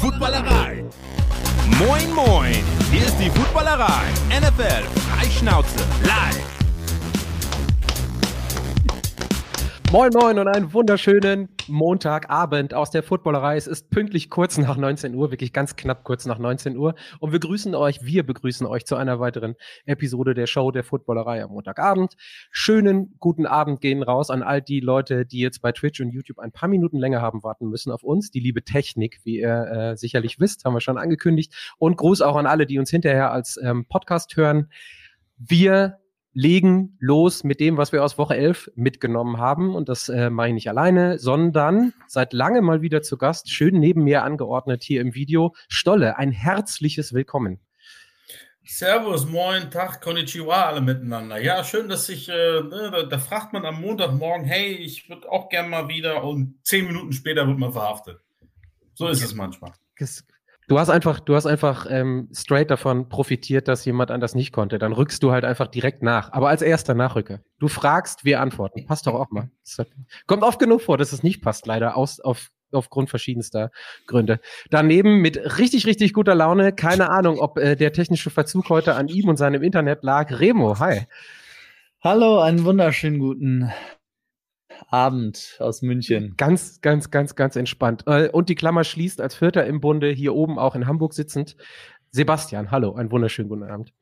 Footballerei. Moin, moin. Hier ist die Footballerei. NFL Freischnauze live. Moin Moin und einen wunderschönen Montagabend aus der Footballerei. Es ist pünktlich kurz nach 19 Uhr, wirklich ganz knapp kurz nach 19 Uhr. Und wir grüßen euch, wir begrüßen euch zu einer weiteren Episode der Show der Footballerei am Montagabend. Schönen guten Abend gehen raus an all die Leute, die jetzt bei Twitch und YouTube ein paar Minuten länger haben warten müssen auf uns. Die liebe Technik, wie ihr äh, sicherlich wisst, haben wir schon angekündigt. Und Gruß auch an alle, die uns hinterher als ähm, Podcast hören. Wir legen los mit dem, was wir aus Woche 11 mitgenommen haben. Und das äh, mache ich nicht alleine, sondern seit langem mal wieder zu Gast, schön neben mir angeordnet hier im Video, Stolle. Ein herzliches Willkommen. Servus, moin, Tag, Konnichiwa alle miteinander. Ja, schön, dass ich, äh, ne, da, da, fragt man am Montagmorgen, hey, ich würde auch gern mal wieder und zehn Minuten später wird man verhaftet. So ist es manchmal. Du hast einfach, du hast einfach ähm, straight davon profitiert, dass jemand anders nicht konnte. Dann rückst du halt einfach direkt nach. Aber als erster Nachrücker. Du fragst, wir antworten. Passt doch auch mal. Kommt oft genug vor, dass es nicht passt, leider, aus, auf, aufgrund verschiedenster Gründe. Daneben mit richtig, richtig guter Laune. Keine Ahnung, ob äh, der technische Verzug heute an ihm und seinem Internet lag. Remo, hi. Hallo, einen wunderschönen guten Abend aus München. Ganz, ganz, ganz, ganz entspannt. Äh, und die Klammer schließt als Vierter im Bunde hier oben auch in Hamburg sitzend. Sebastian, hallo, einen wunderschönen guten Abend.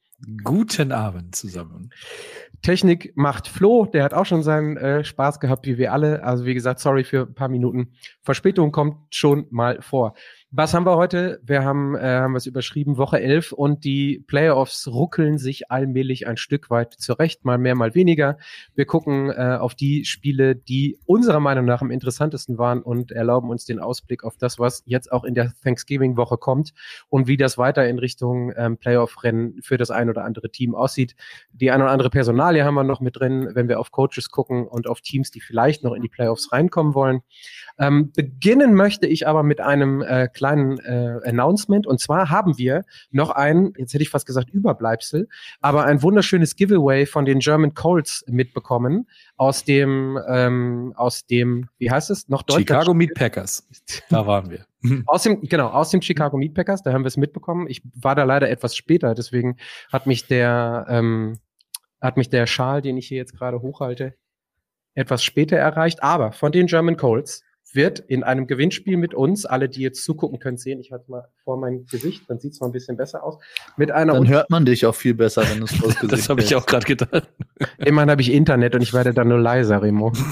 Guten Abend zusammen. Technik macht Flo, der hat auch schon seinen äh, Spaß gehabt, wie wir alle. Also wie gesagt, sorry für ein paar Minuten. Verspätung kommt schon mal vor. Was haben wir heute? Wir haben, äh, haben es überschrieben, Woche 11 und die Playoffs ruckeln sich allmählich ein Stück weit zurecht, mal mehr, mal weniger. Wir gucken äh, auf die Spiele, die unserer Meinung nach am interessantesten waren und erlauben uns den Ausblick auf das, was jetzt auch in der Thanksgiving-Woche kommt und wie das weiter in Richtung ähm, Playoff-Rennen für das ein oder andere Team aussieht. Die ein oder andere Personalie haben wir noch mit drin, wenn wir auf Coaches gucken und auf Teams, die vielleicht noch in die Playoffs reinkommen wollen. Ähm, beginnen möchte ich aber mit einem äh, kleinen äh, Announcement. Und zwar haben wir noch ein, jetzt hätte ich fast gesagt Überbleibsel, aber ein wunderschönes Giveaway von den German Colts mitbekommen aus dem, ähm, aus dem, wie heißt es, noch Deutsch? Chicago Meat Packers. Da waren wir. Aus dem, genau, aus dem Chicago Meat Packers, da haben wir es mitbekommen. Ich war da leider etwas später, deswegen hat mich der, ähm, hat mich der Schal, den ich hier jetzt gerade hochhalte, etwas später erreicht. Aber von den German Colts wird in einem Gewinnspiel mit uns, alle, die jetzt zugucken können, sehen, ich halte mal vor mein Gesicht, dann sieht es mal ein bisschen besser aus. Mit einer dann hört man dich auch viel besser, wenn du es Gesicht Das habe ich auch gerade gedacht. Immerhin habe ich Internet und ich werde dann nur leiser, Remo.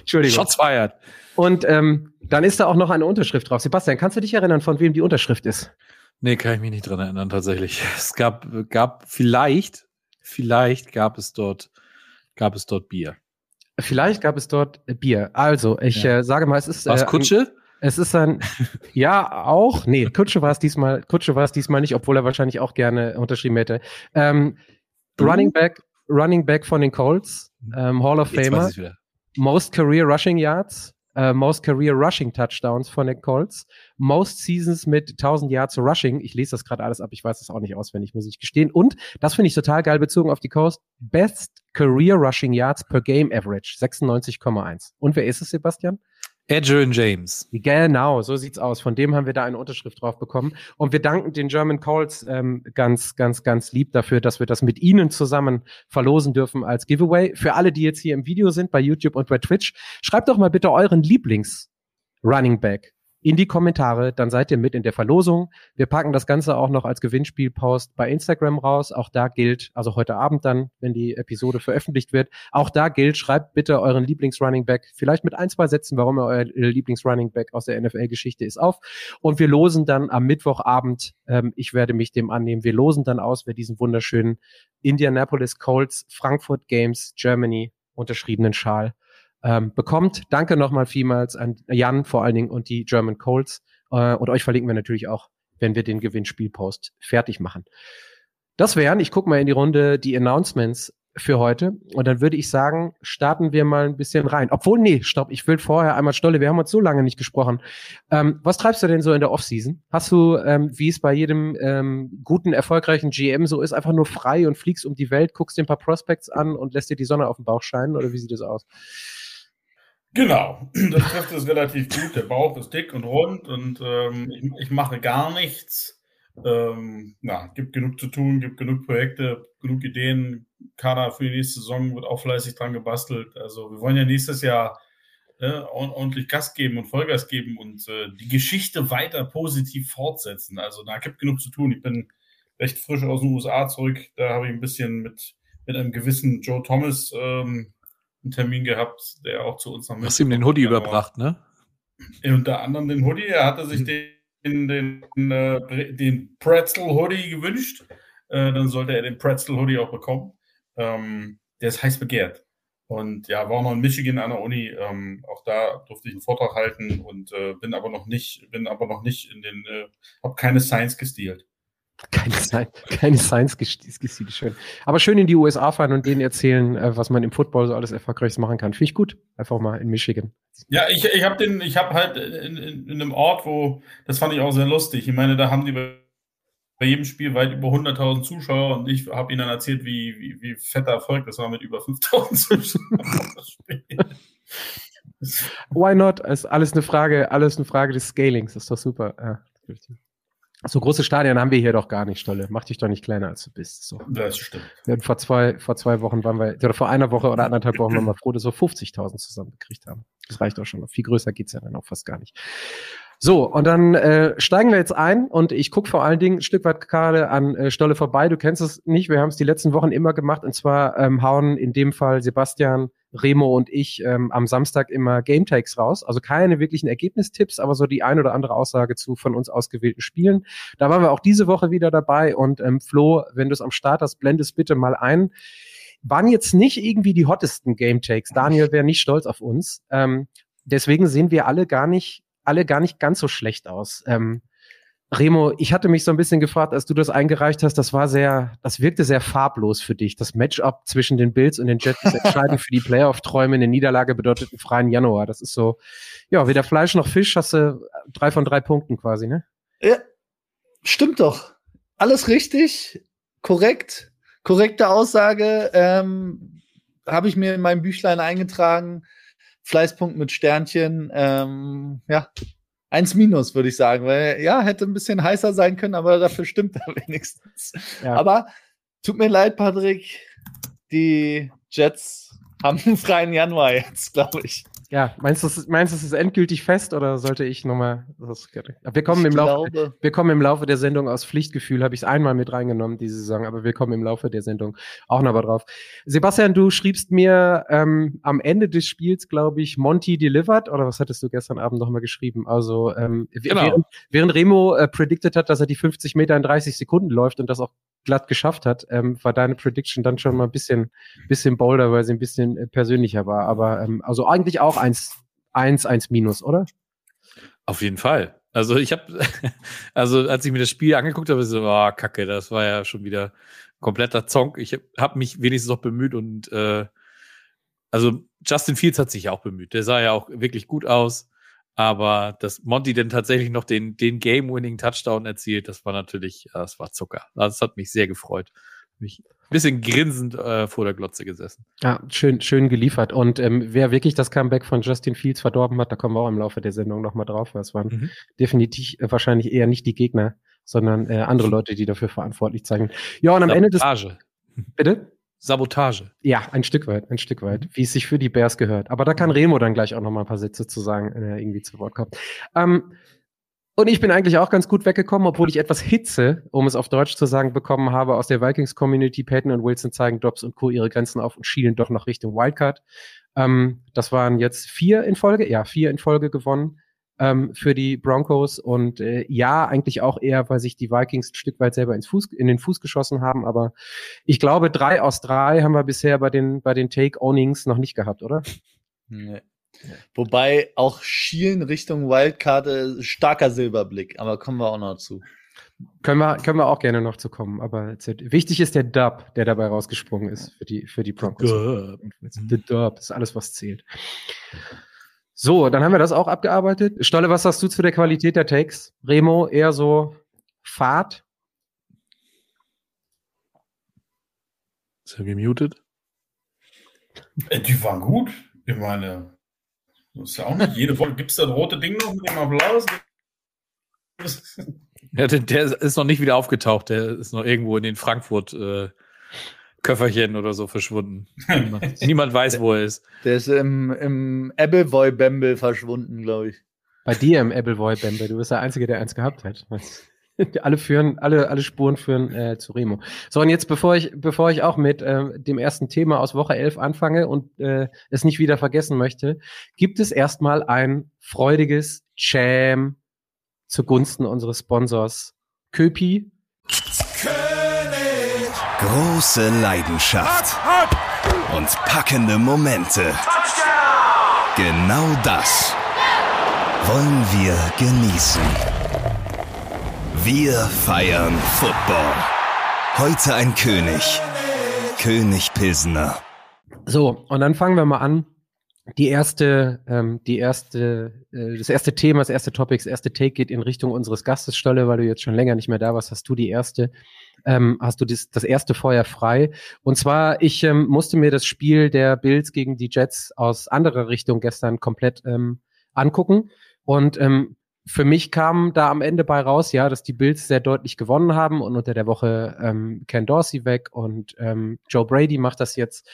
Entschuldigung. Shots fired. Und ähm, dann ist da auch noch eine Unterschrift drauf. Sebastian, kannst du dich erinnern, von wem die Unterschrift ist? Nee, kann ich mich nicht dran erinnern, tatsächlich. Es gab, gab vielleicht, vielleicht gab es dort, gab es dort Bier. Vielleicht gab es dort Bier. Also, ich ja. äh, sage mal, es ist. Was äh, Kutsche? Es ist ein, ja, auch, nee, Kutsche war es diesmal, Kutsche war es diesmal nicht, obwohl er wahrscheinlich auch gerne unterschrieben hätte. Ähm, Running Back, Running Back von den Colts, ähm, Hall of Famer, Most Career Rushing Yards, äh, Most Career Rushing Touchdowns von den Colts, Most Seasons mit 1000 Yards Rushing. Ich lese das gerade alles ab, ich weiß das auch nicht auswendig, muss ich gestehen. Und das finde ich total geil bezogen auf die Coast. Best Career Rushing Yards per Game Average 96,1. Und wer ist es, Sebastian? Adrian James. Genau, so sieht's aus. Von dem haben wir da eine Unterschrift drauf bekommen. Und wir danken den German Calls ähm, ganz, ganz, ganz lieb dafür, dass wir das mit Ihnen zusammen verlosen dürfen als Giveaway. Für alle, die jetzt hier im Video sind, bei YouTube und bei Twitch, schreibt doch mal bitte euren Lieblings Running Back in die Kommentare, dann seid ihr mit in der Verlosung. Wir packen das Ganze auch noch als Gewinnspielpost bei Instagram raus. Auch da gilt, also heute Abend dann, wenn die Episode veröffentlicht wird, auch da gilt, schreibt bitte euren Lieblings-Running Back, vielleicht mit ein, zwei Sätzen, warum er euer Lieblings-Running Back aus der NFL-Geschichte ist, auf. Und wir losen dann am Mittwochabend, ähm, ich werde mich dem annehmen, wir losen dann aus, wer diesen wunderschönen Indianapolis Colts Frankfurt Games Germany unterschriebenen Schal ähm, bekommt. Danke nochmal vielmals an Jan vor allen Dingen und die German Colts. Äh, und euch verlinken wir natürlich auch, wenn wir den Gewinnspielpost fertig machen. Das wären, ich gucke mal in die Runde, die Announcements für heute. Und dann würde ich sagen, starten wir mal ein bisschen rein. Obwohl, nee, stopp, ich will vorher einmal Stolle, wir haben uns so lange nicht gesprochen. Ähm, was treibst du denn so in der Offseason? Hast du, ähm, wie es bei jedem ähm, guten, erfolgreichen GM so ist, einfach nur frei und fliegst um die Welt, guckst dir ein paar Prospects an und lässt dir die Sonne auf den Bauch scheinen? Oder wie sieht das aus? Genau, das trifft es relativ gut. Der Bauch ist dick und rund und ähm, ich, ich, mache gar nichts. Ähm, na, gibt genug zu tun, gibt genug Projekte, genug Ideen. Kader für die nächste Saison wird auch fleißig dran gebastelt. Also wir wollen ja nächstes Jahr äh, ordentlich Gas geben und Vollgas geben und äh, die Geschichte weiter positiv fortsetzen. Also da gibt genug zu tun. Ich bin recht frisch aus den USA zurück. Da habe ich ein bisschen mit, mit einem gewissen Joe Thomas ähm, einen Termin gehabt, der auch zu uns noch mit. Hast ihm den Hoodie überbracht, ne? Unter anderem den Hoodie. Er hatte sich den, den, den, äh, den Pretzel Hoodie gewünscht. Äh, dann sollte er den Pretzel Hoodie auch bekommen. Ähm, der ist heiß begehrt. Und ja, war noch in Michigan an der Uni. Ähm, auch da durfte ich einen Vortrag halten und äh, bin aber noch nicht, bin aber noch nicht in den, äh, habe keine Science gestealt. Keine, Science, keine Science gestealt, schön. Aber schön in die USA fahren und denen erzählen, äh, was man im Football so alles erfolgreich machen kann. Finde ich gut. Einfach mal in Michigan. Ja, ich, ich habe den, ich habe halt in, in, in einem Ort, wo, das fand ich auch sehr lustig. Ich meine, da haben die bei jedem Spiel weit über 100.000 Zuschauer und ich habe ihnen dann erzählt, wie, wie, wie fetter Erfolg das war mit über 5.000 Zuschauern. Why not? Ist alles eine Frage, alles eine Frage des Scalings. Das ist doch super. Ja. So große Stadien haben wir hier doch gar nicht, Stolle. Mach dich doch nicht kleiner, als du bist. So. Das stimmt. Vor zwei, vor zwei Wochen waren wir, oder vor einer Woche oder anderthalb Wochen waren wir froh, dass wir 50.000 zusammengekriegt haben. Das reicht auch schon. Viel größer geht's ja dann auch fast gar nicht. So, und dann äh, steigen wir jetzt ein und ich gucke vor allen Dingen ein Stück weit gerade an äh, Stolle vorbei. Du kennst es nicht, wir haben es die letzten Wochen immer gemacht und zwar ähm, hauen in dem Fall Sebastian, Remo und ich ähm, am Samstag immer Game Takes raus. Also keine wirklichen Ergebnistipps, aber so die ein oder andere Aussage zu von uns ausgewählten Spielen. Da waren wir auch diese Woche wieder dabei und ähm, Flo, wenn du es am Start hast, blend es bitte mal ein waren jetzt nicht irgendwie die hottesten Game Takes. Daniel wäre nicht stolz auf uns. Ähm, deswegen sehen wir alle gar nicht alle gar nicht ganz so schlecht aus. Ähm, Remo, ich hatte mich so ein bisschen gefragt, als du das eingereicht hast, das war sehr, das wirkte sehr farblos für dich. Das Matchup zwischen den Bills und den Jets entscheidend für die Playoff-Träume. Eine Niederlage bedeutet einen freien Januar. Das ist so, ja, weder Fleisch noch Fisch, hast du drei von drei Punkten quasi, ne? Ja, stimmt doch. Alles richtig, korrekt, korrekte Aussage. Ähm, Habe ich mir in meinem Büchlein eingetragen. Fleißpunkt mit Sternchen. Ähm, ja, eins minus, würde ich sagen, weil ja, hätte ein bisschen heißer sein können, aber dafür stimmt er wenigstens. Ja. Aber tut mir leid, Patrick, die Jets haben einen freien Januar jetzt, glaube ich. Ja, meinst du, meinst du, es ist endgültig fest oder sollte ich nochmal? Wir kommen, im Laufe, wir kommen im Laufe der Sendung aus Pflichtgefühl, habe ich es einmal mit reingenommen diese Saison, aber wir kommen im Laufe der Sendung auch noch mal drauf. Sebastian, du schriebst mir ähm, am Ende des Spiels, glaube ich, Monty delivered oder was hattest du gestern Abend nochmal geschrieben? Also ähm, genau. während, während Remo äh, predicted hat, dass er die 50 Meter in 30 Sekunden läuft und das auch glatt geschafft hat, ähm, war deine Prediction dann schon mal ein bisschen, bisschen bolder, weil sie ein bisschen äh, persönlicher war. Aber ähm, also eigentlich auch eins, eins, eins minus, oder? Auf jeden Fall. Also ich habe, also als ich mir das Spiel angeguckt habe, so, oh, kacke, das war ja schon wieder kompletter Zonk. Ich habe mich wenigstens noch bemüht und äh, also Justin Fields hat sich auch bemüht. Der sah ja auch wirklich gut aus. Aber dass Monty denn tatsächlich noch den, den Game-Winning-Touchdown erzielt, das war natürlich, das war Zucker. Das hat mich sehr gefreut. Mich ein bisschen grinsend äh, vor der Glotze gesessen. Ja, schön, schön geliefert. Und ähm, wer wirklich das Comeback von Justin Fields verdorben hat, da kommen wir auch im Laufe der Sendung nochmal drauf. Das waren mhm. definitiv äh, wahrscheinlich eher nicht die Gegner, sondern äh, andere Leute, die dafür verantwortlich zeigen. Ja, und am Sabotage. Ende des. Bitte? Sabotage. Ja, ein Stück weit, ein Stück weit, wie es sich für die Bears gehört. Aber da kann Remo dann gleich auch noch mal ein paar Sätze zu sagen, wenn er irgendwie zu Wort kommt. Ähm, und ich bin eigentlich auch ganz gut weggekommen, obwohl ich etwas Hitze, um es auf Deutsch zu sagen, bekommen habe aus der Vikings-Community. Peyton und Wilson zeigen Dobbs und Co. ihre Grenzen auf und schielen doch noch Richtung Wildcard. Ähm, das waren jetzt vier in Folge, ja, vier in Folge gewonnen ähm, für die Broncos. Und äh, ja, eigentlich auch eher, weil sich die Vikings ein Stück weit selber ins Fuß, in den Fuß geschossen haben. Aber ich glaube, drei aus drei haben wir bisher bei den, bei den Take-Ownings noch nicht gehabt, oder? Nee. Wobei auch Schielen Richtung Wildcard starker Silberblick, aber kommen wir auch noch zu. Können wir, können wir auch gerne noch zu kommen, aber wichtig ist der Dub, der dabei rausgesprungen ist für die, für die Broncos. Dub. The Dub ist alles, was zählt. So, dann haben wir das auch abgearbeitet. Stolle, was sagst du zu der Qualität der Takes? Remo eher so Fahrt? Ist er gemutet? Äh, die waren gut. Ich meine, Das ist ja auch nicht jede Woche. Gibt es das rote Ding noch mit dem Applaus? Ja, der, der ist noch nicht wieder aufgetaucht. Der ist noch irgendwo in den Frankfurt äh, Köfferchen oder so verschwunden. Niemand, niemand weiß, wo er ist. Der ist im, im Appleboy-Bamble verschwunden, glaube ich. Bei dir im Appleboy Bamble, du bist der Einzige, der eins gehabt hat. alle führen, alle, alle Spuren führen äh, zu Remo. So, und jetzt, bevor ich, bevor ich auch mit äh, dem ersten Thema aus Woche 11 anfange und äh, es nicht wieder vergessen möchte, gibt es erstmal ein freudiges Jam zugunsten unseres Sponsors Köpi. Große Leidenschaft und packende Momente. Genau das wollen wir genießen. Wir feiern Football. Heute ein König. König Pilsner. So, und dann fangen wir mal an. Die erste, ähm, die erste, äh, das erste Thema, das erste Topic, das erste Take geht in Richtung unseres Gastes, Stolle, weil du jetzt schon länger nicht mehr da warst, hast du die erste, ähm, hast du das, das erste Feuer frei. Und zwar, ich ähm, musste mir das Spiel der Bills gegen die Jets aus anderer Richtung gestern komplett ähm, angucken. Und ähm, für mich kam da am Ende bei raus, ja, dass die Bills sehr deutlich gewonnen haben und unter der Woche ähm, Ken Dorsey weg und ähm, Joe Brady macht das jetzt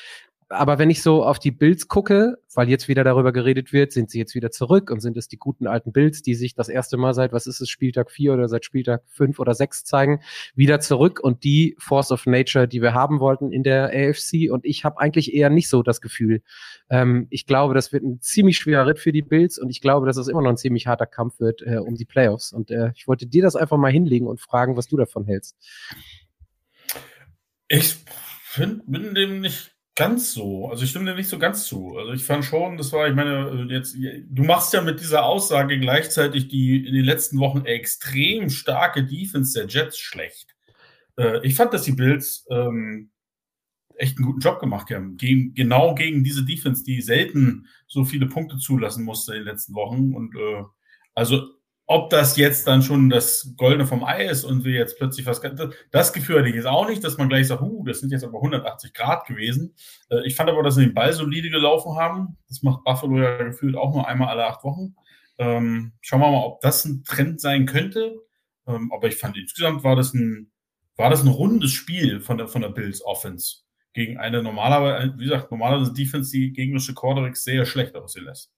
aber wenn ich so auf die Bills gucke, weil jetzt wieder darüber geredet wird, sind sie jetzt wieder zurück und sind es die guten alten Bills, die sich das erste Mal seit, was ist es, Spieltag 4 oder seit Spieltag 5 oder 6 zeigen, wieder zurück und die Force of Nature, die wir haben wollten in der AFC und ich habe eigentlich eher nicht so das Gefühl. Ähm, ich glaube, das wird ein ziemlich schwerer Ritt für die Bills und ich glaube, dass es immer noch ein ziemlich harter Kampf wird äh, um die Playoffs und äh, ich wollte dir das einfach mal hinlegen und fragen, was du davon hältst. Ich bin dem nicht ganz so. Also ich stimme dir nicht so ganz zu. Also ich fand schon, das war, ich meine, jetzt, du machst ja mit dieser Aussage gleichzeitig die in den letzten Wochen extrem starke Defense der Jets schlecht. Äh, ich fand, dass die Bills ähm, echt einen guten Job gemacht haben. Gegen, genau gegen diese Defense, die selten so viele Punkte zulassen musste in den letzten Wochen. Und äh, also ob das jetzt dann schon das Goldene vom Ei ist und wir jetzt plötzlich was, das Gefühl hatte ich jetzt auch nicht, dass man gleich sagt, uh, das sind jetzt aber 180 Grad gewesen. Äh, ich fand aber, dass sie den Ball solide gelaufen haben. Das macht Buffalo ja gefühlt auch nur einmal alle acht Wochen. Ähm, schauen wir mal, ob das ein Trend sein könnte. Ähm, aber ich fand insgesamt war das ein, war das ein rundes Spiel von der, von der Bills Offense gegen eine normalerweise, wie gesagt, normalerweise Defense, die gegnerische Quarterbacks sehr schlecht aussehen lässt.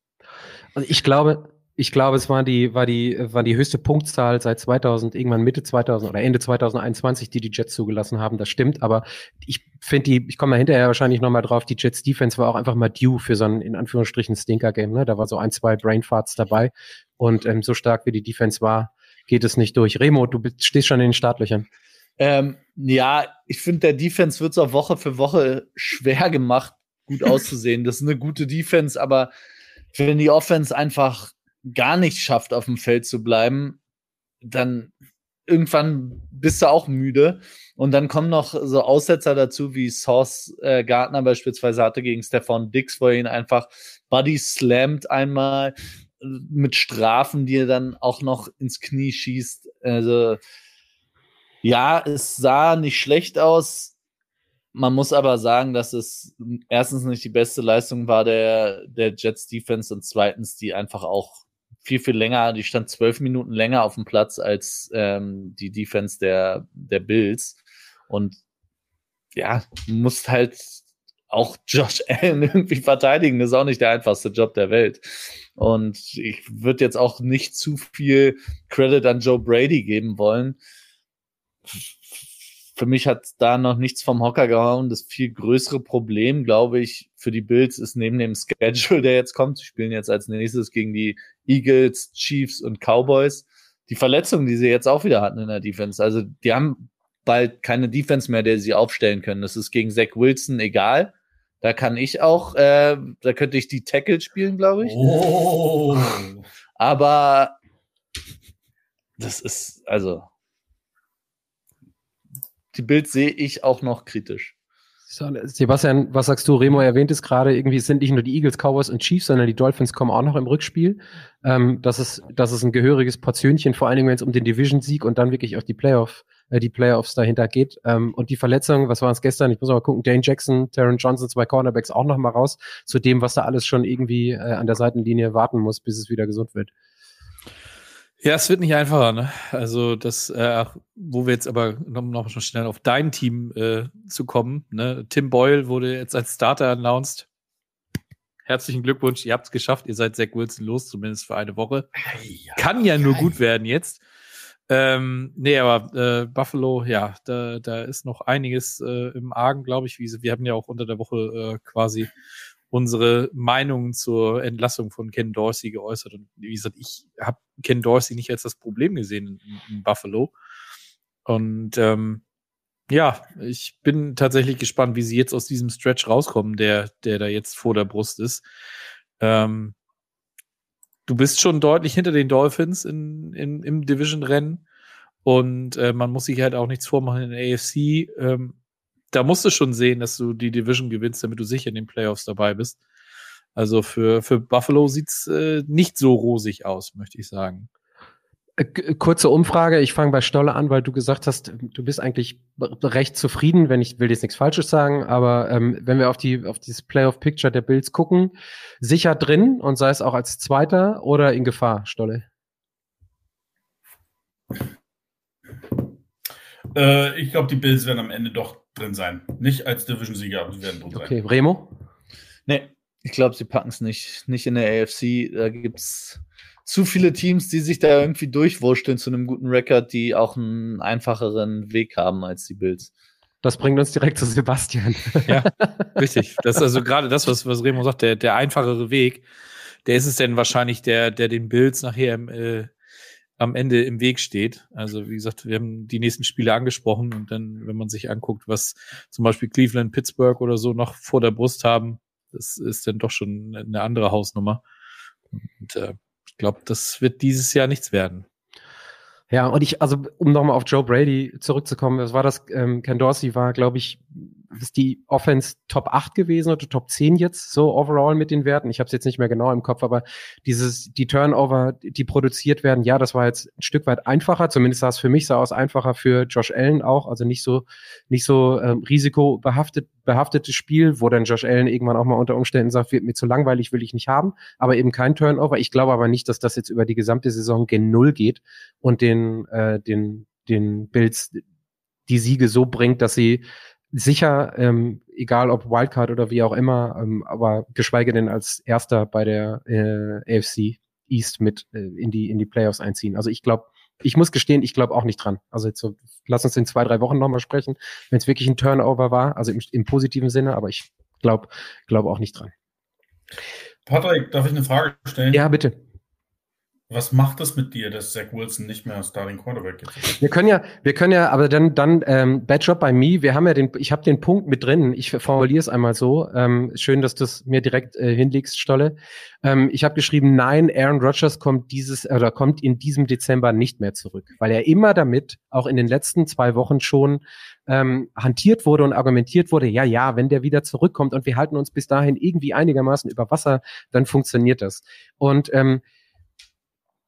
Also ich glaube, ich glaube, es war die, war die, war die höchste Punktzahl seit 2000, irgendwann Mitte 2000 oder Ende 2021, die die Jets zugelassen haben. Das stimmt, aber ich finde die, ich komme da hinterher wahrscheinlich nochmal drauf, die Jets Defense war auch einfach mal due für so ein, in Anführungsstrichen, Stinker-Game. Ne? Da war so ein, zwei Brainfarts dabei und ähm, so stark wie die Defense war, geht es nicht durch. Remo, du stehst schon in den Startlöchern. Ähm, ja, ich finde, der Defense wird es auch Woche für Woche schwer gemacht, gut auszusehen. Das ist eine gute Defense, aber wenn die Offense einfach gar nicht schafft, auf dem Feld zu bleiben, dann irgendwann bist du auch müde. Und dann kommen noch so Aussetzer dazu, wie Sauce äh, Gardner beispielsweise hatte gegen Stefan Dix, wo er ihn einfach Buddy slammt einmal äh, mit Strafen, die er dann auch noch ins Knie schießt. Also ja, es sah nicht schlecht aus. Man muss aber sagen, dass es erstens nicht die beste Leistung war der, der Jets Defense und zweitens die einfach auch viel, viel länger, die stand zwölf Minuten länger auf dem Platz als ähm, die Defense der, der Bills. Und ja, musst halt auch Josh Allen irgendwie verteidigen. Das ist auch nicht der einfachste Job der Welt. Und ich würde jetzt auch nicht zu viel Credit an Joe Brady geben wollen für mich hat da noch nichts vom Hocker gehauen. Das viel größere Problem, glaube ich, für die Bills ist neben dem Schedule, der jetzt kommt, sie spielen jetzt als nächstes gegen die Eagles, Chiefs und Cowboys, die Verletzungen, die sie jetzt auch wieder hatten in der Defense. Also die haben bald keine Defense mehr, der sie aufstellen können. Das ist gegen Zach Wilson egal. Da kann ich auch, äh, da könnte ich die Tackle spielen, glaube ich. Oh. Aber das ist, also, die Bild sehe ich auch noch kritisch. Sebastian, was sagst du? Remo erwähnt es gerade, irgendwie sind nicht nur die Eagles, Cowboys und Chiefs, sondern die Dolphins kommen auch noch im Rückspiel. Ähm, das, ist, das ist ein gehöriges Portionchen, vor allen Dingen, wenn es um den Division-Sieg und dann wirklich auch die Playoff, äh, die Playoffs dahinter geht. Ähm, und die Verletzungen, was waren es gestern? Ich muss mal gucken, Dane Jackson, Taron Johnson, zwei Cornerbacks auch noch mal raus, zu dem, was da alles schon irgendwie äh, an der Seitenlinie warten muss, bis es wieder gesund wird. Ja, es wird nicht einfacher, ne? Also das, äh, wo wir jetzt aber noch, noch schon schnell auf dein Team äh, zu kommen, ne? Tim Boyle wurde jetzt als Starter announced. Herzlichen Glückwunsch, ihr habt es geschafft, ihr seid Zach Wilson los, zumindest für eine Woche. Kann ja nur gut werden jetzt. Ähm, nee, aber äh, Buffalo, ja, da, da ist noch einiges äh, im Argen, glaube ich. Wie, wir haben ja auch unter der Woche äh, quasi unsere Meinungen zur Entlassung von Ken Dorsey geäußert. Und wie gesagt, ich habe Ken Dorsey nicht als das Problem gesehen in, in Buffalo. Und ähm, ja, ich bin tatsächlich gespannt, wie sie jetzt aus diesem Stretch rauskommen, der, der da jetzt vor der Brust ist. Ähm, du bist schon deutlich hinter den Dolphins in, in, im Division-Rennen. Und äh, man muss sich halt auch nichts vormachen in der AFC. Ähm, da musst du schon sehen, dass du die Division gewinnst, damit du sicher in den Playoffs dabei bist. Also für, für Buffalo sieht's äh, nicht so rosig aus, möchte ich sagen. Äh, kurze Umfrage, ich fange bei Stolle an, weil du gesagt hast, du bist eigentlich recht zufrieden, wenn ich will jetzt nichts Falsches sagen, aber ähm, wenn wir auf die auf dieses Playoff-Picture der Bills gucken, sicher drin und sei es auch als Zweiter oder in Gefahr, Stolle? Äh, ich glaube, die Bills werden am Ende doch drin sein. Nicht als Division-Sieger, aber sie werden drin okay. sein. Okay, Remo? Nee, ich glaube, sie packen es nicht. Nicht in der AFC. Da gibt es zu viele Teams, die sich da irgendwie durchwurschteln zu einem guten Rekord, die auch einen einfacheren Weg haben als die Bills. Das bringt uns direkt zu Sebastian. Ja, richtig. Das ist also gerade das, was, was Remo sagt, der, der einfachere Weg, der ist es denn wahrscheinlich, der, der den Bills nachher im, äh, am Ende im Weg steht. Also wie gesagt, wir haben die nächsten Spiele angesprochen und dann, wenn man sich anguckt, was zum Beispiel Cleveland, Pittsburgh oder so noch vor der Brust haben, das ist dann doch schon eine andere Hausnummer. Und äh, ich glaube, das wird dieses Jahr nichts werden. Ja, und ich, also um nochmal auf Joe Brady zurückzukommen, das war das, ähm, Ken Dorsey war, glaube ich, ist die Offense Top 8 gewesen oder Top 10 jetzt so overall mit den Werten. Ich habe es jetzt nicht mehr genau im Kopf, aber dieses die Turnover, die produziert werden, ja, das war jetzt ein Stück weit einfacher. Zumindest sah es für mich sah aus einfacher für Josh Allen auch, also nicht so nicht so ähm, risikobehaftet behaftetes Spiel, wo dann Josh Allen irgendwann auch mal unter Umständen sagt, wird mir zu langweilig, will ich nicht haben, aber eben kein Turnover. Ich glaube aber nicht, dass das jetzt über die gesamte Saison gen Null geht und den äh, den den Bills die Siege so bringt, dass sie sicher, ähm, egal ob Wildcard oder wie auch immer, ähm, aber geschweige denn als Erster bei der äh, AFC East mit äh, in die in die Playoffs einziehen. Also ich glaube, ich muss gestehen, ich glaube auch nicht dran. Also jetzt so, lass uns in zwei drei Wochen nochmal sprechen, wenn es wirklich ein Turnover war, also im, im positiven Sinne, aber ich glaube glaube auch nicht dran. Patrick, darf ich eine Frage stellen? Ja, bitte. Was macht das mit dir, dass Zach Wilson nicht mehr Starting Quarterback ist? Wir können ja, wir können ja, aber dann, dann ähm, Bad Job by Me. Wir haben ja den, ich habe den Punkt mit drin. Ich formuliere es einmal so. Ähm, schön, dass du es mir direkt äh, hinlegst, Stolle. Ähm, ich habe geschrieben, nein, Aaron Rodgers kommt dieses oder kommt in diesem Dezember nicht mehr zurück, weil er immer damit auch in den letzten zwei Wochen schon ähm, hantiert wurde und argumentiert wurde, ja, ja, wenn der wieder zurückkommt und wir halten uns bis dahin irgendwie einigermaßen über Wasser, dann funktioniert das. Und ähm,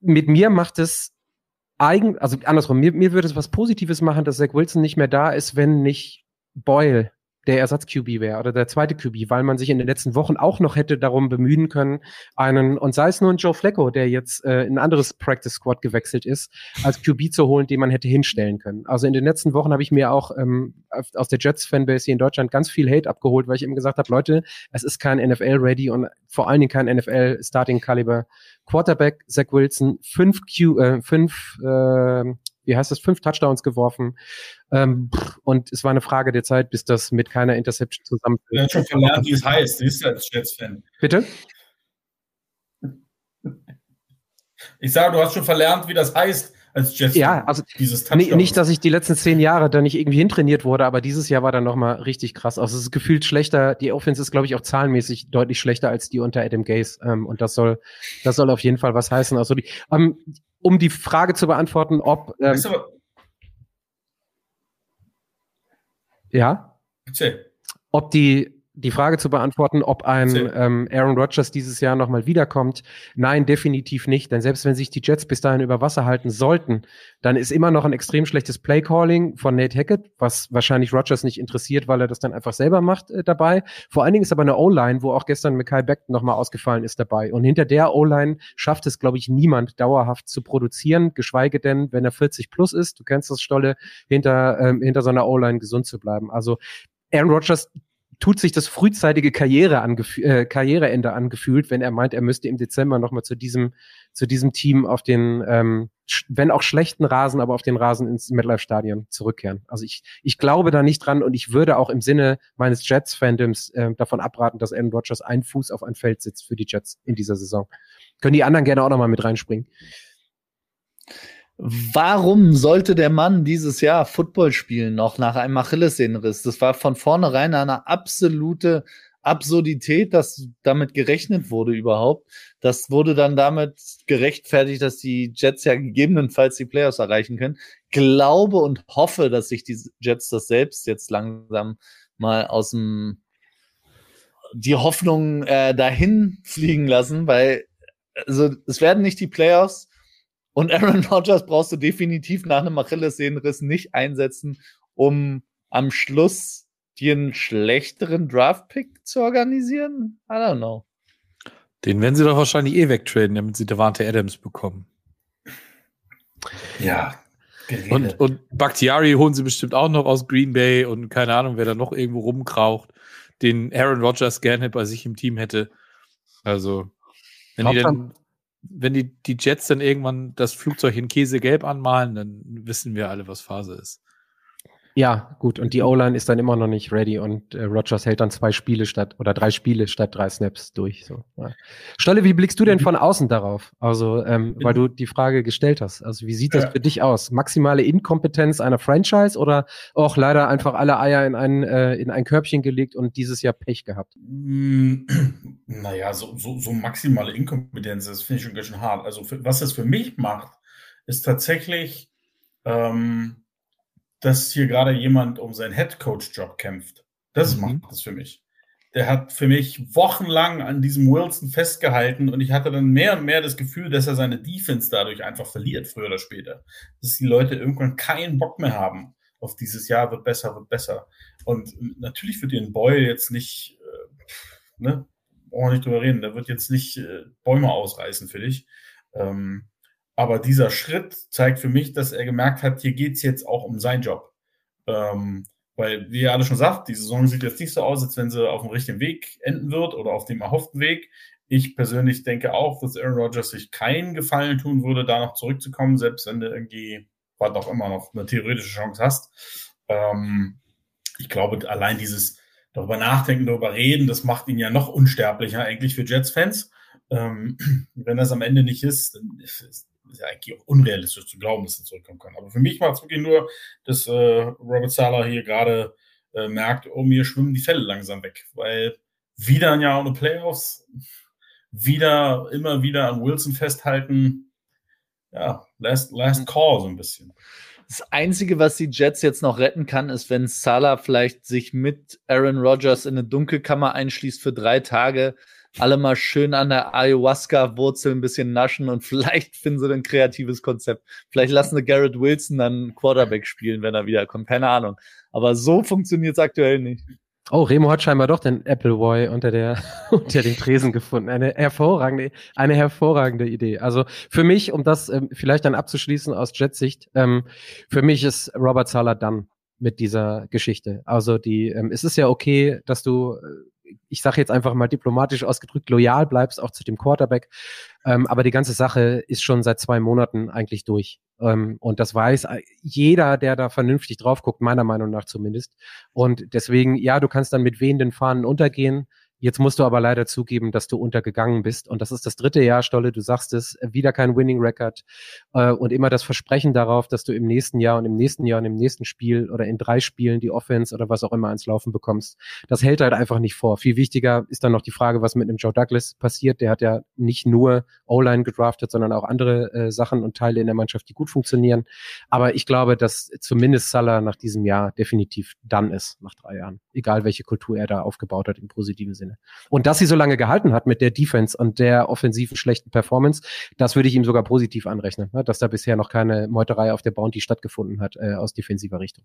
mit mir macht es eigen, also andersrum, mir, mir würde es was Positives machen, dass Zach Wilson nicht mehr da ist, wenn nicht Boyle der Ersatz-QB wäre oder der zweite QB, weil man sich in den letzten Wochen auch noch hätte darum bemühen können, einen, und sei es nur ein Joe Flacco, der jetzt äh, in ein anderes Practice Squad gewechselt ist, als QB zu holen, den man hätte hinstellen können. Also in den letzten Wochen habe ich mir auch ähm, aus der Jets-Fanbase hier in Deutschland ganz viel Hate abgeholt, weil ich eben gesagt habe, Leute, es ist kein NFL-Ready und vor allen Dingen kein NFL-Starting-Caliber Quarterback. Zach Wilson, fünf Q, äh, fünf äh, wie heißt das, fünf Touchdowns geworfen. Ähm, und es war eine Frage der Zeit, bis das mit keiner Interception zusammen. Du hast schon verlernt, wie es heißt. Du bist ja Jets-Fan. Bitte? Ich sage, du hast schon verlernt, wie das heißt als Jets. Ja, also nicht, dass ich die letzten zehn Jahre da nicht irgendwie hintrainiert wurde, aber dieses Jahr war dann nochmal richtig krass. Also es ist gefühlt schlechter. Die Offense ist, glaube ich, auch zahlenmäßig deutlich schlechter als die unter Adam Gaze. Ähm, und das soll, das soll auf jeden Fall was heißen. Also die, ähm, um die Frage zu beantworten, ob. Ähm, weißt du, ja? Erzähl. Ob die die Frage zu beantworten, ob ein ähm, Aaron Rodgers dieses Jahr nochmal wiederkommt. Nein, definitiv nicht. Denn selbst wenn sich die Jets bis dahin über Wasser halten sollten, dann ist immer noch ein extrem schlechtes Playcalling von Nate Hackett, was wahrscheinlich Rodgers nicht interessiert, weil er das dann einfach selber macht äh, dabei. Vor allen Dingen ist aber eine O-Line, wo auch gestern Mackay Beck nochmal ausgefallen ist dabei. Und hinter der O-Line schafft es, glaube ich, niemand dauerhaft zu produzieren, geschweige denn, wenn er 40 plus ist, du kennst das Stolle, hinter, ähm, hinter so einer O-Line gesund zu bleiben. Also Aaron Rodgers tut sich das frühzeitige Karriere äh, Karriereende angefühlt, wenn er meint, er müsste im Dezember nochmal zu diesem, zu diesem Team auf den, ähm, wenn auch schlechten Rasen, aber auf den Rasen ins MetLife-Stadion zurückkehren. Also ich, ich glaube da nicht dran und ich würde auch im Sinne meines Jets-Fandoms äh, davon abraten, dass Aaron Rodgers einen Fuß auf ein Feld sitzt für die Jets in dieser Saison. Können die anderen gerne auch nochmal mit reinspringen. Warum sollte der Mann dieses Jahr Football spielen, noch nach einem Achillessehnenriss? Das war von vornherein eine absolute Absurdität, dass damit gerechnet wurde überhaupt. Das wurde dann damit gerechtfertigt, dass die Jets ja gegebenenfalls die Playoffs erreichen können. Glaube und hoffe, dass sich die Jets das selbst jetzt langsam mal aus dem die Hoffnung äh, dahin fliegen lassen, weil also es werden nicht die Playoffs, und Aaron Rodgers brauchst du definitiv nach einem Achillessehnenriss nicht einsetzen, um am Schluss dir einen schlechteren Draft-Pick zu organisieren? I don't know. Den werden sie doch wahrscheinlich eh wegtraden, damit sie Devante Adams bekommen. Ja. Und, und Bakhtiari holen sie bestimmt auch noch aus Green Bay und keine Ahnung, wer da noch irgendwo rumkraucht, den Aaron Rodgers gerne bei sich im Team hätte. Also, wenn die dann wenn die, die Jets dann irgendwann das Flugzeug in Käsegelb anmalen, dann wissen wir alle, was Phase ist. Ja, gut. Und die O-Line ist dann immer noch nicht ready und äh, Rogers hält dann zwei Spiele statt oder drei Spiele statt drei Snaps durch. So. Ja. Stolle, wie blickst du denn von außen darauf? Also, ähm, weil du die Frage gestellt hast. Also, wie sieht das ja. für dich aus? Maximale Inkompetenz einer Franchise oder auch leider einfach alle Eier in ein, äh, in ein Körbchen gelegt und dieses Jahr Pech gehabt? Mm, naja, so, so, so maximale Inkompetenz, das finde ich schon ganz schön hart. Also, für, was das für mich macht, ist tatsächlich, ähm, dass hier gerade jemand um seinen Headcoach-Job kämpft. Das mhm. macht das für mich. Der hat für mich wochenlang an diesem Wilson festgehalten und ich hatte dann mehr und mehr das Gefühl, dass er seine Defense dadurch einfach verliert, früher oder später. Dass die Leute irgendwann keinen Bock mehr haben auf dieses Jahr wird besser, wird besser. Und natürlich wird den Boyle jetzt nicht, äh, ne, brauchen wir nicht drüber reden, der wird jetzt nicht äh, Bäume ausreißen für dich. Ähm, aber dieser Schritt zeigt für mich, dass er gemerkt hat, hier geht es jetzt auch um seinen Job. Ähm, weil, wie ihr alle schon sagt, die Saison sieht jetzt nicht so aus, als wenn sie auf dem richtigen Weg enden wird oder auf dem erhofften Weg. Ich persönlich denke auch, dass Aaron Rodgers sich keinen Gefallen tun würde, da noch zurückzukommen, selbst wenn du irgendwie, was auch immer, noch eine theoretische Chance hast. Ähm, ich glaube, allein dieses darüber nachdenken, darüber reden, das macht ihn ja noch unsterblicher eigentlich für Jets-Fans. Ähm, wenn das am Ende nicht ist, dann ist, ist ja eigentlich auch unrealistisch zu glauben, dass er zurückkommen kann. Aber für mich war es wirklich nur, dass äh, Robert Sala hier gerade äh, merkt, oh, mir schwimmen die Fälle langsam weg, weil wieder ein Jahr ohne Playoffs, wieder, immer wieder an Wilson festhalten, ja, last, last call so ein bisschen. Das Einzige, was die Jets jetzt noch retten kann, ist, wenn Salah vielleicht sich mit Aaron Rodgers in eine Dunkelkammer einschließt für drei Tage, alle mal schön an der Ayahuasca-Wurzel ein bisschen naschen und vielleicht finden sie ein kreatives Konzept. Vielleicht lassen sie Garrett Wilson dann Quarterback spielen, wenn er wiederkommt. Keine Ahnung. Aber so funktioniert es aktuell nicht. Oh, Remo hat scheinbar doch den Appleboy unter der unter den Tresen gefunden. Eine hervorragende, eine hervorragende Idee. Also für mich, um das ähm, vielleicht dann abzuschließen aus Jetsicht, ähm, für mich ist Robert Sala dann mit dieser Geschichte. Also die, ähm, es ist ja okay, dass du äh, ich sage jetzt einfach mal diplomatisch ausgedrückt, loyal bleibst auch zu dem Quarterback. Ähm, aber die ganze Sache ist schon seit zwei Monaten eigentlich durch. Ähm, und das weiß jeder, der da vernünftig drauf guckt, meiner Meinung nach zumindest. Und deswegen, ja, du kannst dann mit wehenden Fahnen untergehen. Jetzt musst du aber leider zugeben, dass du untergegangen bist. Und das ist das dritte Jahr, Stolle, du sagst es, wieder kein Winning Record äh, und immer das Versprechen darauf, dass du im nächsten Jahr und im nächsten Jahr und im nächsten Spiel oder in drei Spielen die Offense oder was auch immer ans Laufen bekommst. Das hält halt einfach nicht vor. Viel wichtiger ist dann noch die Frage, was mit dem Joe Douglas passiert. Der hat ja nicht nur O-Line gedraftet, sondern auch andere äh, Sachen und Teile in der Mannschaft, die gut funktionieren. Aber ich glaube, dass zumindest Salah nach diesem Jahr definitiv dann ist, nach drei Jahren egal welche Kultur er da aufgebaut hat im positiven Sinne. Und dass sie so lange gehalten hat mit der Defense und der offensiven schlechten Performance, das würde ich ihm sogar positiv anrechnen, ne? dass da bisher noch keine Meuterei auf der Bounty stattgefunden hat äh, aus defensiver Richtung.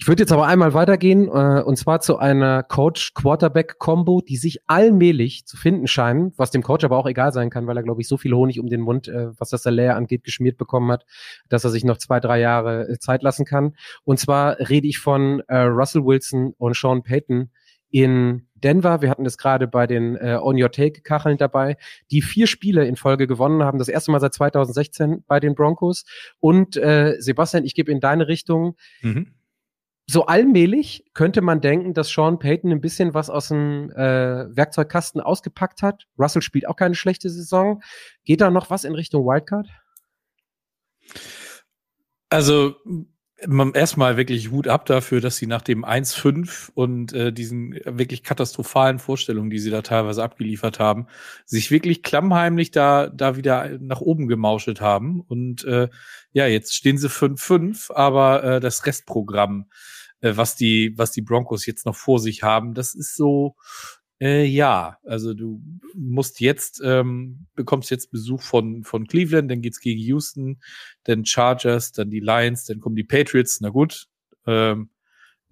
Ich würde jetzt aber einmal weitergehen, äh, und zwar zu einer Coach-Quarterback-Kombo, die sich allmählich zu finden scheinen, was dem Coach aber auch egal sein kann, weil er, glaube ich, so viel Honig um den Mund, äh, was das Salär angeht, geschmiert bekommen hat, dass er sich noch zwei, drei Jahre äh, Zeit lassen kann. Und zwar rede ich von äh, Russell Wilson und Sean Payton in Denver. Wir hatten das gerade bei den äh, On Your Take Kacheln dabei, die vier Spiele in Folge gewonnen haben. Das erste Mal seit 2016 bei den Broncos. Und äh, Sebastian, ich gebe in deine Richtung. Mhm. So allmählich könnte man denken, dass Sean Payton ein bisschen was aus dem äh, Werkzeugkasten ausgepackt hat. Russell spielt auch keine schlechte Saison. Geht da noch was in Richtung Wildcard? Also erstmal wirklich Hut ab dafür, dass sie nach dem 1-5 und äh, diesen wirklich katastrophalen Vorstellungen, die sie da teilweise abgeliefert haben, sich wirklich klammheimlich da, da wieder nach oben gemauschelt haben. Und äh, ja, jetzt stehen sie 5-5, aber äh, das Restprogramm, äh, was die, was die Broncos jetzt noch vor sich haben, das ist so, äh, ja, also du musst jetzt, ähm, bekommst jetzt Besuch von, von Cleveland, dann geht's gegen Houston, dann Chargers, dann die Lions, dann kommen die Patriots, na gut, ähm,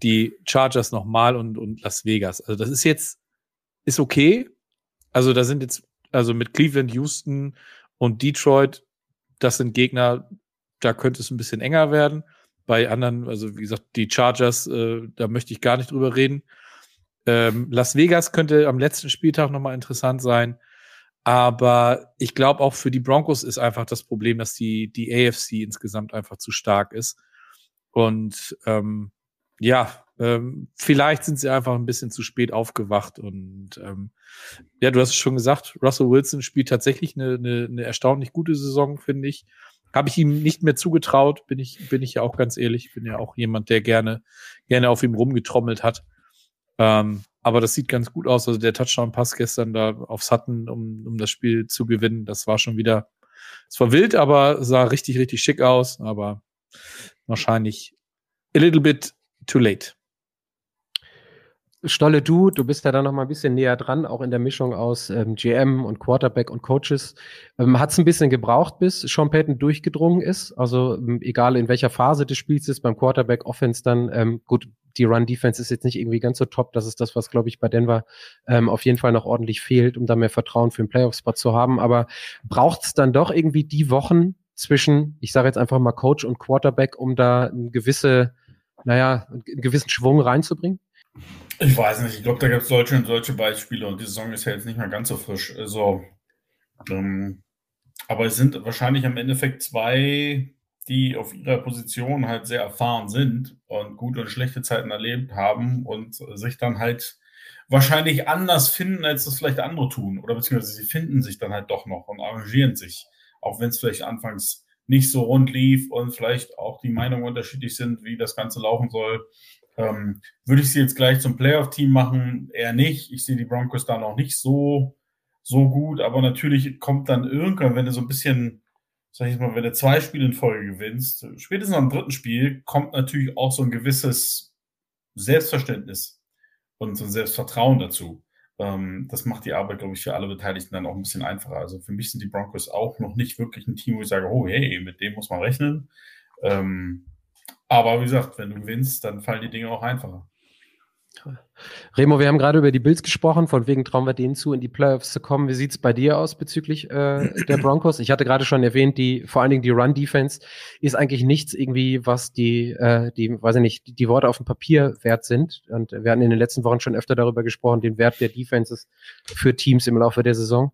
die Chargers nochmal und, und Las Vegas. Also das ist jetzt, ist okay. Also da sind jetzt, also mit Cleveland, Houston und Detroit, das sind Gegner, da könnte es ein bisschen enger werden. Bei anderen, also wie gesagt, die Chargers, äh, da möchte ich gar nicht drüber reden. Ähm, Las Vegas könnte am letzten Spieltag nochmal interessant sein. Aber ich glaube auch für die Broncos ist einfach das Problem, dass die, die AFC insgesamt einfach zu stark ist. Und ähm, ja, ähm, vielleicht sind sie einfach ein bisschen zu spät aufgewacht. Und ähm, ja, du hast es schon gesagt, Russell Wilson spielt tatsächlich eine, eine, eine erstaunlich gute Saison, finde ich. Habe ich ihm nicht mehr zugetraut, bin ich, bin ich ja auch ganz ehrlich. Bin ja auch jemand, der gerne, gerne auf ihm rumgetrommelt hat. Ähm, aber das sieht ganz gut aus. Also der Touchdown-Pass gestern da auf Sutton, um, um das Spiel zu gewinnen, das war schon wieder, es war wild, aber sah richtig, richtig schick aus. Aber wahrscheinlich a little bit too late. Stolle, du, du bist ja da noch mal ein bisschen näher dran, auch in der Mischung aus ähm, GM und Quarterback und Coaches. Ähm, Hat es ein bisschen gebraucht, bis Sean Payton durchgedrungen ist? Also ähm, egal in welcher Phase des Spiels ist, beim Quarterback Offense dann, ähm, gut, die Run-Defense ist jetzt nicht irgendwie ganz so top. Das ist das, was, glaube ich, bei Denver ähm, auf jeden Fall noch ordentlich fehlt, um da mehr Vertrauen für den Playoff-Spot zu haben. Aber braucht es dann doch irgendwie die Wochen zwischen, ich sage jetzt einfach mal Coach und Quarterback, um da eine gewisse, naja, einen gewissen Schwung reinzubringen? Ich weiß nicht, ich glaube, da gibt es solche und solche Beispiele und die Saison ist ja jetzt nicht mehr ganz so frisch. Also, ähm, aber es sind wahrscheinlich am Endeffekt zwei, die auf ihrer Position halt sehr erfahren sind und gute und schlechte Zeiten erlebt haben und sich dann halt wahrscheinlich anders finden, als das vielleicht andere tun. Oder beziehungsweise sie finden sich dann halt doch noch und arrangieren sich. Auch wenn es vielleicht anfangs nicht so rund lief und vielleicht auch die Meinungen unterschiedlich sind, wie das Ganze laufen soll. Ähm, würde ich sie jetzt gleich zum Playoff-Team machen? Eher nicht. Ich sehe die Broncos da noch nicht so, so gut, aber natürlich kommt dann irgendwann, wenn du so ein bisschen, sag ich mal, wenn du zwei Spiele in Folge gewinnst, spätestens am dritten Spiel kommt natürlich auch so ein gewisses Selbstverständnis und so ein Selbstvertrauen dazu. Ähm, das macht die Arbeit, glaube ich, für alle Beteiligten dann auch ein bisschen einfacher. Also für mich sind die Broncos auch noch nicht wirklich ein Team, wo ich sage, oh hey, mit dem muss man rechnen. Ähm, aber wie gesagt, wenn du gewinnst, dann fallen die Dinge auch einfacher. Remo, wir haben gerade über die Bills gesprochen, von wegen trauen wir denen zu, in die Playoffs zu kommen. Wie sieht es bei dir aus bezüglich äh, der Broncos? Ich hatte gerade schon erwähnt, die vor allen Dingen die Run-Defense ist eigentlich nichts irgendwie, was die, äh, die, weiß ich nicht, die, Worte auf dem Papier wert sind. Und wir hatten in den letzten Wochen schon öfter darüber gesprochen, den Wert der Defenses für Teams im Laufe der Saison.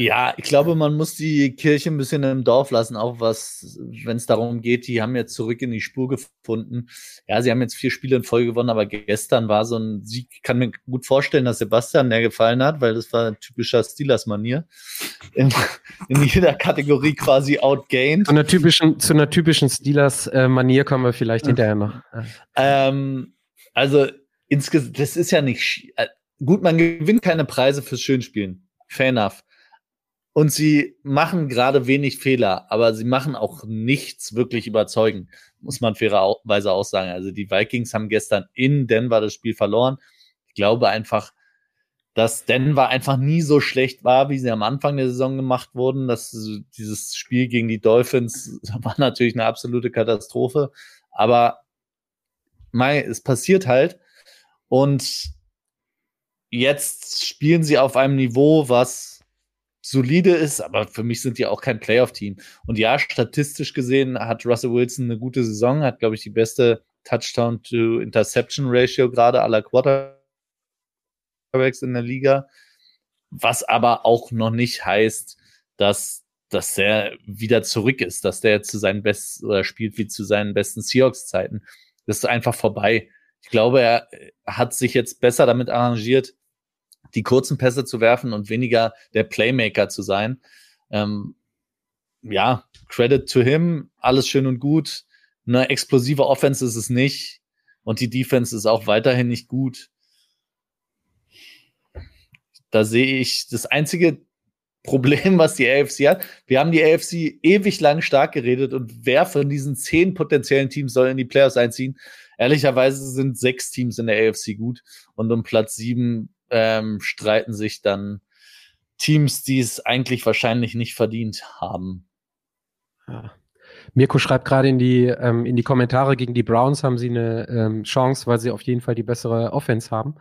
Ja, ich glaube, man muss die Kirche ein bisschen im Dorf lassen, auch was, wenn es darum geht, die haben jetzt zurück in die Spur gefunden. Ja, sie haben jetzt vier Spiele in Folge gewonnen, aber gestern war so ein Sieg, ich kann mir gut vorstellen, dass Sebastian der gefallen hat, weil das war ein typischer Steelers-Manier. In, in, jeder Kategorie quasi outgained. Zu einer typischen, zu einer typischen Steelers-Manier kommen wir vielleicht hinterher noch. Ähm, also, insgesamt, das ist ja nicht, äh, gut, man gewinnt keine Preise fürs Schönspielen. Fair enough. Und sie machen gerade wenig Fehler, aber sie machen auch nichts wirklich überzeugend, muss man fairerweise auch sagen. Also die Vikings haben gestern in Denver das Spiel verloren. Ich glaube einfach, dass Denver einfach nie so schlecht war, wie sie am Anfang der Saison gemacht wurden. Das, dieses Spiel gegen die Dolphins war natürlich eine absolute Katastrophe. Aber Mai, es passiert halt. Und jetzt spielen sie auf einem Niveau, was solide ist, aber für mich sind die auch kein Playoff-Team. Und ja, statistisch gesehen hat Russell Wilson eine gute Saison, hat, glaube ich, die beste Touchdown-to-Interception-Ratio gerade aller Quarterbacks in der Liga. Was aber auch noch nicht heißt, dass, dass er wieder zurück ist, dass der zu seinen besten oder spielt wie zu seinen besten Seahawks-Zeiten. Das ist einfach vorbei. Ich glaube, er hat sich jetzt besser damit arrangiert, die kurzen Pässe zu werfen und weniger der Playmaker zu sein. Ähm, ja, Credit to him, alles schön und gut. Eine explosive Offense ist es nicht. Und die Defense ist auch weiterhin nicht gut. Da sehe ich das einzige Problem, was die AFC hat. Wir haben die AFC ewig lang stark geredet und wer von diesen zehn potenziellen Teams soll in die Playoffs einziehen? Ehrlicherweise sind sechs Teams in der AFC gut und um Platz sieben ähm, streiten sich dann Teams, die es eigentlich wahrscheinlich nicht verdient haben. Ja. Mirko schreibt gerade in die ähm, in die Kommentare gegen die Browns haben sie eine ähm, Chance, weil sie auf jeden Fall die bessere Offense haben.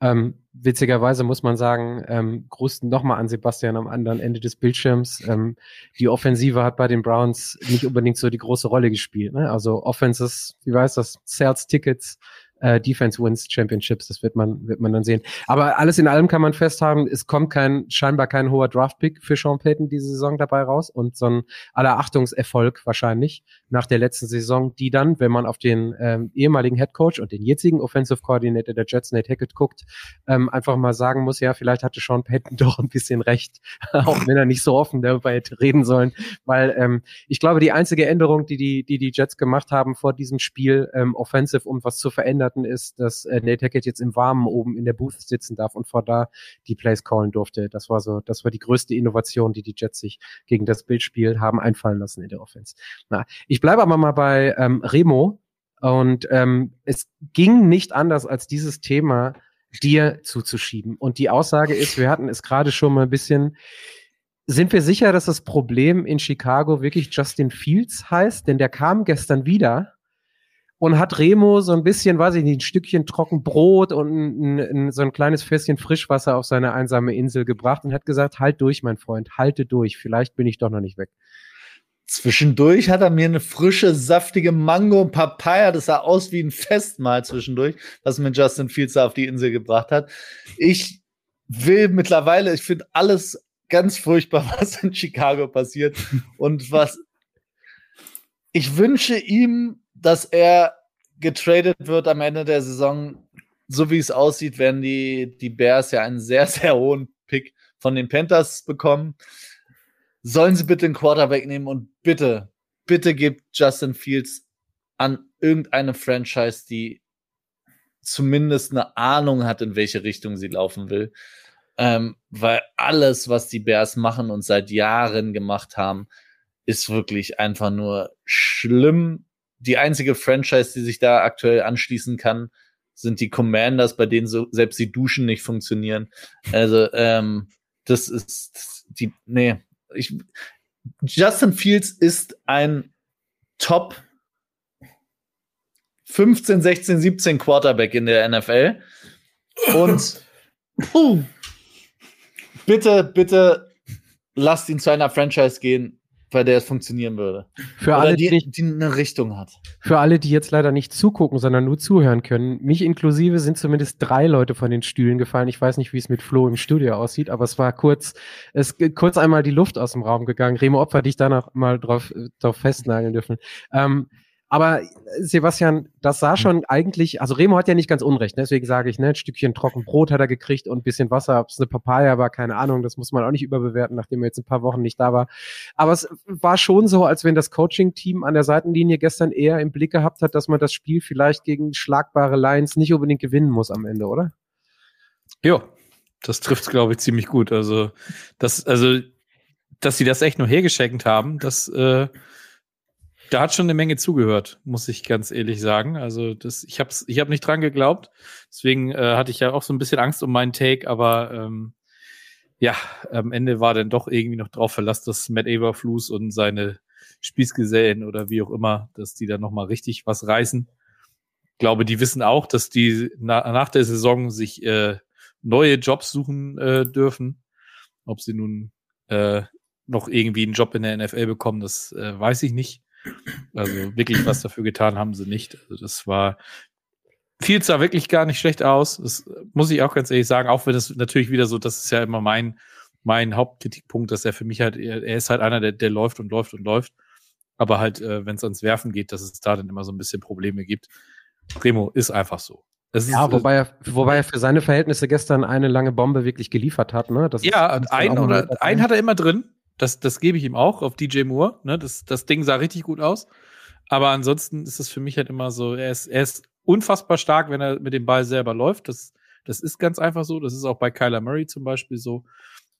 Ähm, witzigerweise muss man sagen, ähm, Gruß nochmal an Sebastian am anderen Ende des Bildschirms. Ähm, die Offensive hat bei den Browns nicht unbedingt so die große Rolle gespielt. Ne? Also Offenses, wie weiß das, Sales Tickets, äh, Defense Wins Championships. Das wird man, wird man dann sehen. Aber alles in allem kann man festhaben, es kommt kein, scheinbar kein hoher Draft-Pick für Sean Payton diese Saison dabei raus und so ein Allerachtungserfolg wahrscheinlich nach der letzten Saison, die dann, wenn man auf den ähm, ehemaligen Head Coach und den jetzigen Offensive Coordinator der Jets, Nate Hackett, guckt, ähm, einfach mal sagen muss, ja, vielleicht hatte Sean Payton doch ein bisschen recht, auch wenn er nicht so offen darüber hätte reden sollen, weil ähm, ich glaube, die einzige Änderung, die die, die, die Jets gemacht haben vor diesem Spiel, ähm, offensive, um was zu verändern, Monaten ist, dass äh, Nate Hackett jetzt im Warmen oben in der Booth sitzen darf und vor da die Plays callen durfte. Das war so, das war die größte Innovation, die die Jets sich gegen das Bildspiel haben einfallen lassen in der Offense. Na, ich bleibe aber mal bei ähm, Remo und ähm, es ging nicht anders als dieses Thema dir zuzuschieben. Und die Aussage ist, wir hatten es gerade schon mal ein bisschen sind wir sicher, dass das Problem in Chicago wirklich Justin Fields heißt? Denn der kam gestern wieder und hat Remo so ein bisschen, weiß ich nicht, ein Stückchen trocken Brot und ein, ein, so ein kleines Fässchen Frischwasser auf seine einsame Insel gebracht und hat gesagt, halt durch, mein Freund, halte durch, vielleicht bin ich doch noch nicht weg. Zwischendurch hat er mir eine frische, saftige Mango und Papaya, das sah aus wie ein Festmahl zwischendurch, was mir Justin Fields auf die Insel gebracht hat. Ich will mittlerweile, ich finde alles ganz furchtbar, was in Chicago passiert und was ich wünsche ihm dass er getradet wird am Ende der Saison. So wie es aussieht, werden die, die Bears ja einen sehr, sehr hohen Pick von den Panthers bekommen. Sollen sie bitte einen Quarterback nehmen und bitte, bitte gebt Justin Fields an irgendeine Franchise, die zumindest eine Ahnung hat, in welche Richtung sie laufen will. Ähm, weil alles, was die Bears machen und seit Jahren gemacht haben, ist wirklich einfach nur schlimm die einzige Franchise, die sich da aktuell anschließen kann, sind die Commanders, bei denen so selbst die Duschen nicht funktionieren. Also, ähm, das ist die, nee, ich, Justin Fields ist ein Top 15, 16, 17 Quarterback in der NFL. Und puh, bitte, bitte lasst ihn zu einer Franchise gehen, bei der es funktionieren würde. Für Oder alle, die, die, die eine Richtung hat. für alle, die jetzt leider nicht zugucken, sondern nur zuhören können, mich inklusive sind zumindest drei Leute von den Stühlen gefallen. Ich weiß nicht, wie es mit Flo im Studio aussieht, aber es war kurz, es kurz einmal die Luft aus dem Raum gegangen. Remo Opfer, dich danach mal drauf, drauf festnageln dürfen. Ähm, aber Sebastian, das sah schon eigentlich, also Remo hat ja nicht ganz unrecht, ne? deswegen sage ich, ne, ein Stückchen trocken Brot hat er gekriegt und ein bisschen Wasser, ob es eine Papaya war, keine Ahnung, das muss man auch nicht überbewerten, nachdem er jetzt ein paar Wochen nicht da war. Aber es war schon so, als wenn das Coaching-Team an der Seitenlinie gestern eher im Blick gehabt hat, dass man das Spiel vielleicht gegen schlagbare Lions nicht unbedingt gewinnen muss am Ende, oder? Ja, das trifft glaube ich, ziemlich gut. Also, das, also dass sie das echt nur hergeschenkt haben, das, äh, da hat schon eine Menge zugehört, muss ich ganz ehrlich sagen. Also das, ich habe ich hab nicht dran geglaubt. Deswegen äh, hatte ich ja auch so ein bisschen Angst um meinen Take, aber ähm, ja, am Ende war dann doch irgendwie noch drauf verlassen, dass Matt Aberflus und seine Spießgesellen oder wie auch immer, dass die dann nochmal richtig was reißen. Ich glaube, die wissen auch, dass die na, nach der Saison sich äh, neue Jobs suchen äh, dürfen. Ob sie nun äh, noch irgendwie einen Job in der NFL bekommen, das äh, weiß ich nicht. Also wirklich was dafür getan haben sie nicht. Also das war fiel sah wirklich gar nicht schlecht aus. Das muss ich auch ganz ehrlich sagen, auch wenn es natürlich wieder so, das ist ja immer mein, mein Hauptkritikpunkt, dass er für mich halt, er, er ist halt einer, der, der läuft und läuft und läuft. Aber halt, äh, wenn es ans Werfen geht, dass es da dann immer so ein bisschen Probleme gibt. Remo ist einfach so. Ist, ja, wobei er, wobei er für seine Verhältnisse gestern eine lange Bombe wirklich geliefert hat. Ne? Das ja, ein oder ein hat er immer drin. Das, das gebe ich ihm auch auf DJ Moore. Ne? Das, das Ding sah richtig gut aus. Aber ansonsten ist es für mich halt immer so, er ist, er ist unfassbar stark, wenn er mit dem Ball selber läuft. Das, das ist ganz einfach so. Das ist auch bei Kyler Murray zum Beispiel so.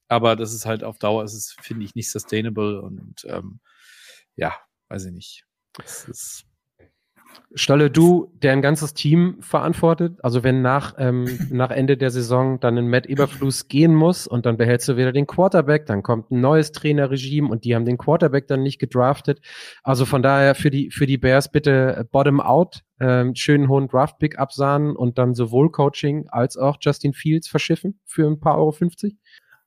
Aber das ist halt auf Dauer, ist es, finde ich, nicht sustainable und ähm, ja, weiß ich nicht. Das ist Stolle, du, der ein ganzes Team verantwortet, also wenn nach, ähm, nach Ende der Saison dann ein Matt Eberfluss gehen muss und dann behältst du wieder den Quarterback, dann kommt ein neues Trainerregime und die haben den Quarterback dann nicht gedraftet. Also von daher für die, für die Bears bitte bottom out, ähm, schönen hohen Draft-Pick absahnen und dann sowohl Coaching als auch Justin Fields verschiffen für ein paar Euro 50.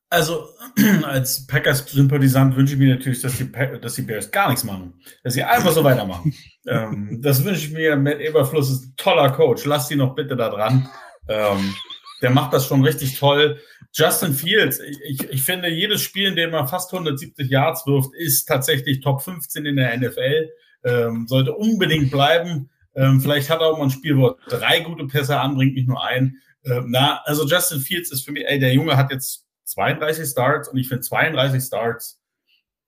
Also als Packers-Sympathisant wünsche ich mir natürlich, dass die, dass die Bears gar nichts machen. Dass sie einfach so weitermachen. ähm, das wünsche ich mir. Matt Eberfluss ist ein toller Coach. Lass sie noch bitte da dran. Ähm, der macht das schon richtig toll. Justin Fields, ich, ich finde, jedes Spiel, in dem er fast 170 Yards wirft, ist tatsächlich Top 15 in der NFL. Ähm, sollte unbedingt bleiben. Ähm, vielleicht hat er auch mal ein Spiel, wo er drei gute Pässe anbringt, nicht nur ein. Ähm, na, also Justin Fields ist für mich, ey, der Junge hat jetzt 32 Starts und ich finde 32 Starts,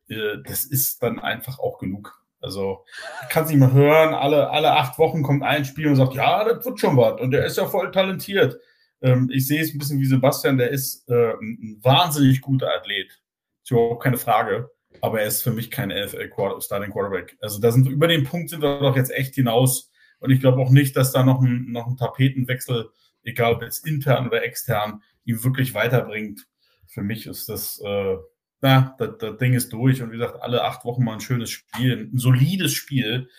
äh, das ist dann einfach auch genug. Also, kann es nicht mehr hören, alle, alle acht Wochen kommt ein Spiel und sagt, ja, das wird schon was und der ist ja voll talentiert. Ähm, ich sehe es ein bisschen wie Sebastian, der ist äh, ein wahnsinnig guter Athlet. Ist überhaupt keine Frage. Aber er ist für mich kein NFL -Quarter Starting Quarterback. Also da sind über den Punkt sind wir doch jetzt echt hinaus. Und ich glaube auch nicht, dass da noch ein, noch ein Tapetenwechsel, egal ob jetzt intern oder extern, ihm wirklich weiterbringt für mich ist das, äh, na, das, das Ding ist durch und wie gesagt, alle acht Wochen mal ein schönes Spiel, ein solides Spiel.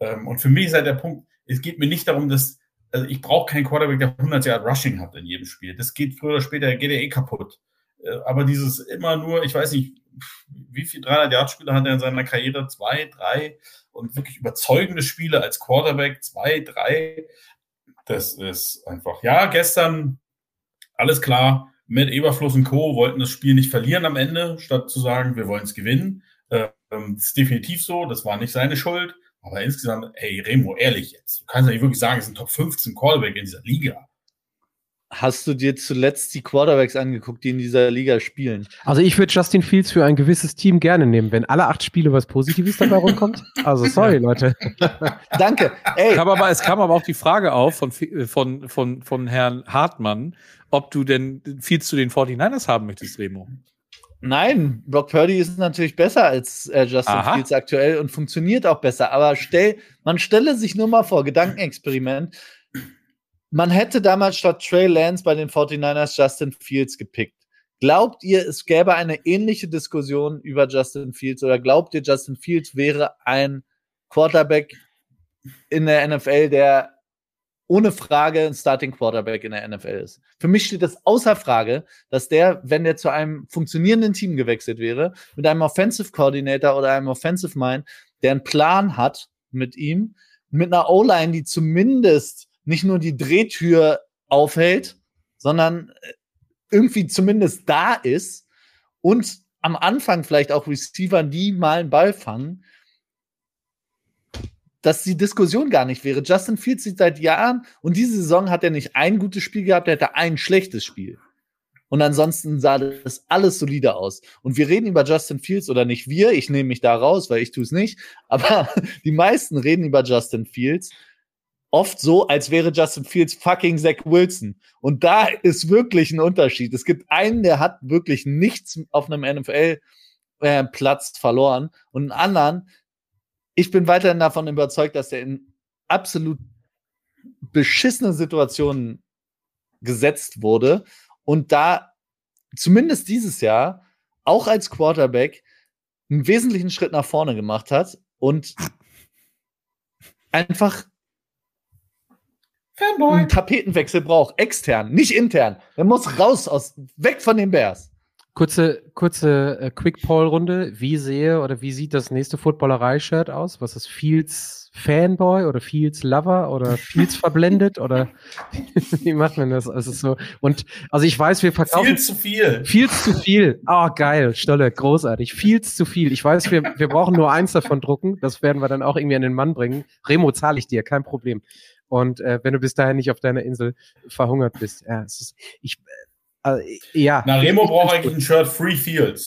Ähm, und für mich ist halt der Punkt, es geht mir nicht darum, dass, also ich brauche keinen Quarterback, der 100 Jahre Rushing hat in jedem Spiel. Das geht früher oder später, geht er eh kaputt. Äh, aber dieses immer nur, ich weiß nicht, wie viel 300 Yard Spieler hat er in seiner Karriere? Zwei, drei und wirklich überzeugende Spiele als Quarterback, zwei, drei. Das ist einfach, ja, gestern alles klar mit Eberfluss und Co. wollten das Spiel nicht verlieren am Ende, statt zu sagen, wir wollen es gewinnen. Ähm, ist definitiv so, das war nicht seine Schuld. Aber insgesamt, ey, Remo, ehrlich jetzt, du kannst ja nicht wirklich sagen, es sind Top 15 Callback in dieser Liga. Hast du dir zuletzt die Quarterbacks angeguckt, die in dieser Liga spielen? Also ich würde Justin Fields für ein gewisses Team gerne nehmen, wenn alle acht Spiele was Positives dabei rumkommt. Also sorry, Leute. Danke. Ey. Kam aber, es kam aber auch die Frage auf von, von, von, von Herrn Hartmann, ob du denn Fields zu den 49ers haben möchtest, Remo. Nein, Brock Purdy ist natürlich besser als äh, Justin Aha. Fields aktuell und funktioniert auch besser. Aber stell, man stelle sich nur mal vor, Gedankenexperiment, man hätte damals statt Trey Lance bei den 49ers Justin Fields gepickt. Glaubt ihr, es gäbe eine ähnliche Diskussion über Justin Fields oder glaubt ihr, Justin Fields wäre ein Quarterback in der NFL, der ohne Frage ein Starting Quarterback in der NFL ist? Für mich steht das außer Frage, dass der, wenn der zu einem funktionierenden Team gewechselt wäre, mit einem Offensive Coordinator oder einem Offensive Mind, der einen Plan hat mit ihm, mit einer O-Line, die zumindest nicht nur die Drehtür aufhält, sondern äh, irgendwie zumindest da ist und am Anfang vielleicht auch Receiver, die mal einen Ball fangen, dass die Diskussion gar nicht wäre. Justin Fields sieht seit Jahren und diese Saison hat er nicht ein gutes Spiel gehabt, er hatte ein schlechtes Spiel. Und ansonsten sah das alles solide aus. Und wir reden über Justin Fields oder nicht wir, ich nehme mich da raus, weil ich tue es nicht, aber die meisten reden über Justin Fields oft so, als wäre Justin Fields fucking Zach Wilson. Und da ist wirklich ein Unterschied. Es gibt einen, der hat wirklich nichts auf einem NFL äh, verloren. Und einen anderen, ich bin weiterhin davon überzeugt, dass er in absolut beschissene Situationen gesetzt wurde und da zumindest dieses Jahr auch als Quarterback einen wesentlichen Schritt nach vorne gemacht hat und einfach Fanboy. einen Tapetenwechsel braucht, extern, nicht intern. Er muss raus aus, weg von den Bears. Kurze, kurze äh, Quick-Poll-Runde. Wie sehe oder wie sieht das nächste Footballerei-Shirt aus? Was ist Fields Fanboy oder Fields Lover oder Fields verblendet oder wie macht man das? Also so und also ich weiß, wir verkaufen Viel zu viel. viel zu viel. Ah, geil, Stolle, großartig. Viel zu viel. Ich weiß, wir, wir brauchen nur eins davon drucken. Das werden wir dann auch irgendwie an den Mann bringen. Remo zahle ich dir, kein Problem. Und äh, wenn du bis dahin nicht auf deiner Insel verhungert bist, ja, es ist, ich, äh, ja. Na, Remo braucht eigentlich ein Shirt Free Fields.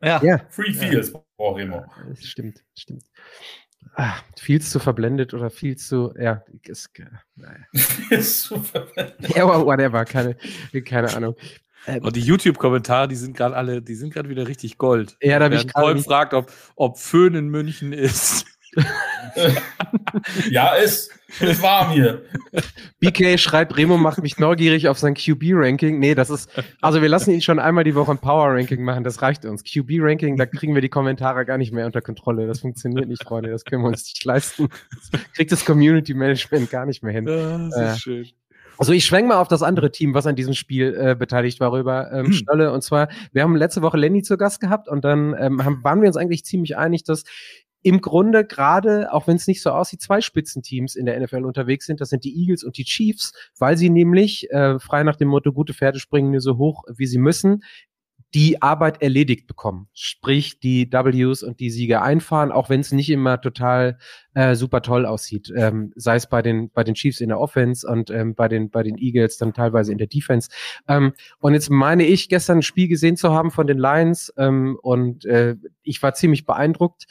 Ja. Ja, Free Fields braucht Remo. das stimmt, stimmt. Ah, viel zu verblendet oder viel zu, ja, ist, äh, naja. Ist super. ja, aber whatever, keine, keine Ahnung. Ähm, Und die YouTube-Kommentare, die sind gerade alle, die sind gerade wieder richtig Gold. Ja, da hab ich gerade fragt, ob, ob Föhn in München ist. ja, ist. Ist warm hier. BK schreibt, Remo macht mich neugierig auf sein QB-Ranking. Nee, das ist, also wir lassen ihn schon einmal die Woche ein Power-Ranking machen, das reicht uns. QB-Ranking, da kriegen wir die Kommentare gar nicht mehr unter Kontrolle. Das funktioniert nicht, Freunde, das können wir uns nicht leisten. Das kriegt das Community-Management gar nicht mehr hin. das Ja. ist schön. Also ich schwenke mal auf das andere Team, was an diesem Spiel äh, beteiligt war, rüber, ähm, Stolle. Und zwar, wir haben letzte Woche Lenny zu Gast gehabt und dann ähm, haben, waren wir uns eigentlich ziemlich einig, dass im Grunde gerade, auch wenn es nicht so aussieht, zwei Spitzenteams in der NFL unterwegs sind. Das sind die Eagles und die Chiefs, weil sie nämlich, äh, frei nach dem Motto, gute Pferde springen nur so hoch, wie sie müssen, die Arbeit erledigt bekommen. Sprich, die Ws und die Siege einfahren, auch wenn es nicht immer total äh, super toll aussieht. Ähm, sei es bei den, bei den Chiefs in der Offense und ähm, bei, den, bei den Eagles dann teilweise in der Defense. Ähm, und jetzt meine ich, gestern ein Spiel gesehen zu haben von den Lions ähm, und äh, ich war ziemlich beeindruckt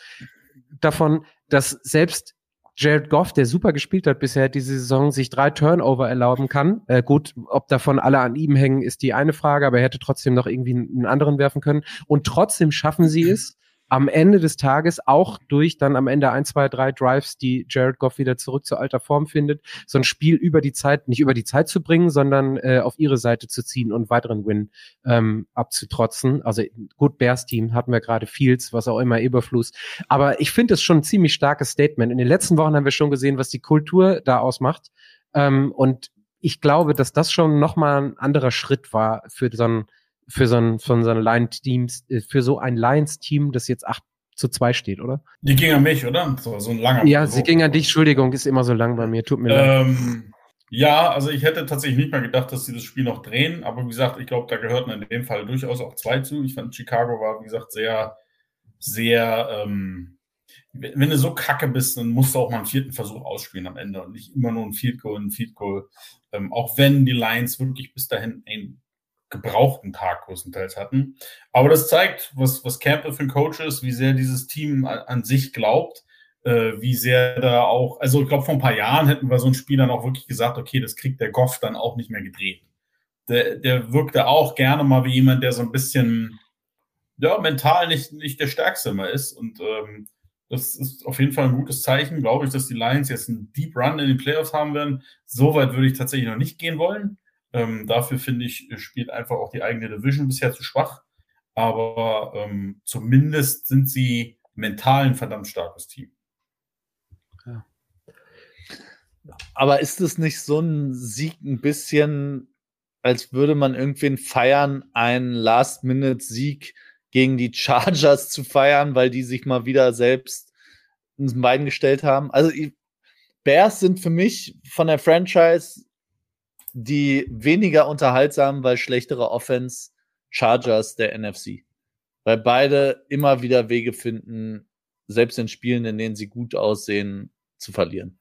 davon, dass selbst Jared Goff, der super gespielt hat bisher diese Saison, sich drei Turnover erlauben kann. Äh, gut, ob davon alle an ihm hängen, ist die eine Frage, aber er hätte trotzdem noch irgendwie einen anderen werfen können. Und trotzdem schaffen sie es, am Ende des Tages auch durch dann am Ende ein, zwei, drei Drives, die Jared Goff wieder zurück zur alter Form findet, so ein Spiel über die Zeit, nicht über die Zeit zu bringen, sondern äh, auf ihre Seite zu ziehen und weiteren Win ähm, abzutrotzen. Also gut, Bears Team hatten wir gerade Fields, was auch immer, Eberfluss. Aber ich finde es schon ein ziemlich starkes Statement. In den letzten Wochen haben wir schon gesehen, was die Kultur da ausmacht. Ähm, und ich glaube, dass das schon nochmal ein anderer Schritt war für so ein für so ein, für so ein Lions-Teams, äh, für so ein Lions-Team, das jetzt 8 zu 2 steht, oder? Die ging an mich, oder? So, so ein langer. Ja, sie ging an dich, Entschuldigung, ist immer so lang bei mir, tut mir leid. Ähm, ja, also ich hätte tatsächlich nicht mal gedacht, dass sie das Spiel noch drehen, aber wie gesagt, ich glaube, da gehörten in dem Fall durchaus auch zwei zu. Ich fand, Chicago war, wie gesagt, sehr, sehr, ähm, wenn du so kacke bist, dann musst du auch mal einen vierten Versuch ausspielen am Ende und nicht immer nur ein Field Goal, ein Field Goal. Ähm, auch wenn die Lions wirklich bis dahin einen gebrauchten Tag größtenteils hatten. Aber das zeigt, was, was Campbell für ein Coach ist, wie sehr dieses Team an, an sich glaubt, äh, wie sehr da auch, also ich glaube, vor ein paar Jahren hätten wir so ein Spiel dann auch wirklich gesagt, okay, das kriegt der Goff dann auch nicht mehr gedreht. Der, der wirkte auch gerne mal wie jemand, der so ein bisschen, ja, mental nicht, nicht der Stärkste immer ist. Und ähm, das ist auf jeden Fall ein gutes Zeichen, glaube ich, dass die Lions jetzt einen Deep Run in den Playoffs haben werden. So weit würde ich tatsächlich noch nicht gehen wollen. Ähm, dafür finde ich, spielt einfach auch die eigene Division bisher zu schwach. Aber ähm, zumindest sind sie mental ein verdammt starkes Team. Aber ist es nicht so ein Sieg ein bisschen, als würde man irgendwen feiern, einen Last-Minute-Sieg gegen die Chargers zu feiern, weil die sich mal wieder selbst ins Bein gestellt haben? Also, Bears sind für mich von der Franchise die weniger unterhaltsam, weil schlechtere Offense Chargers der NFC. Weil beide immer wieder Wege finden, selbst in Spielen, in denen sie gut aussehen, zu verlieren.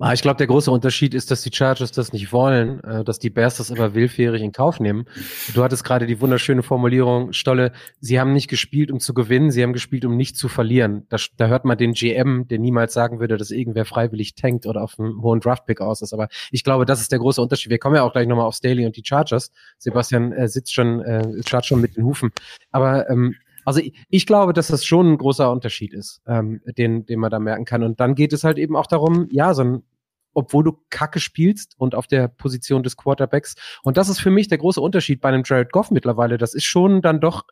Ah, ich glaube, der große Unterschied ist, dass die Chargers das nicht wollen, äh, dass die Bears das aber willfährig in Kauf nehmen. Du hattest gerade die wunderschöne Formulierung, Stolle, sie haben nicht gespielt, um zu gewinnen, sie haben gespielt, um nicht zu verlieren. Da, da hört man den GM, der niemals sagen würde, dass irgendwer freiwillig tankt oder auf einem hohen Draftpick aus ist. Aber ich glaube, das ist der große Unterschied. Wir kommen ja auch gleich nochmal auf Staley und die Chargers. Sebastian äh, sitzt schon, äh, schaut schon mit den Hufen. Aber ähm, Also ich, ich, glaube, dass das schon ein großer Unterschied ist, ähm, den, den man da merken kann. Und dann geht es halt eben auch darum, ja, so ein obwohl du Kacke spielst und auf der Position des Quarterbacks. Und das ist für mich der große Unterschied bei einem Jared Goff mittlerweile. Das ist schon dann doch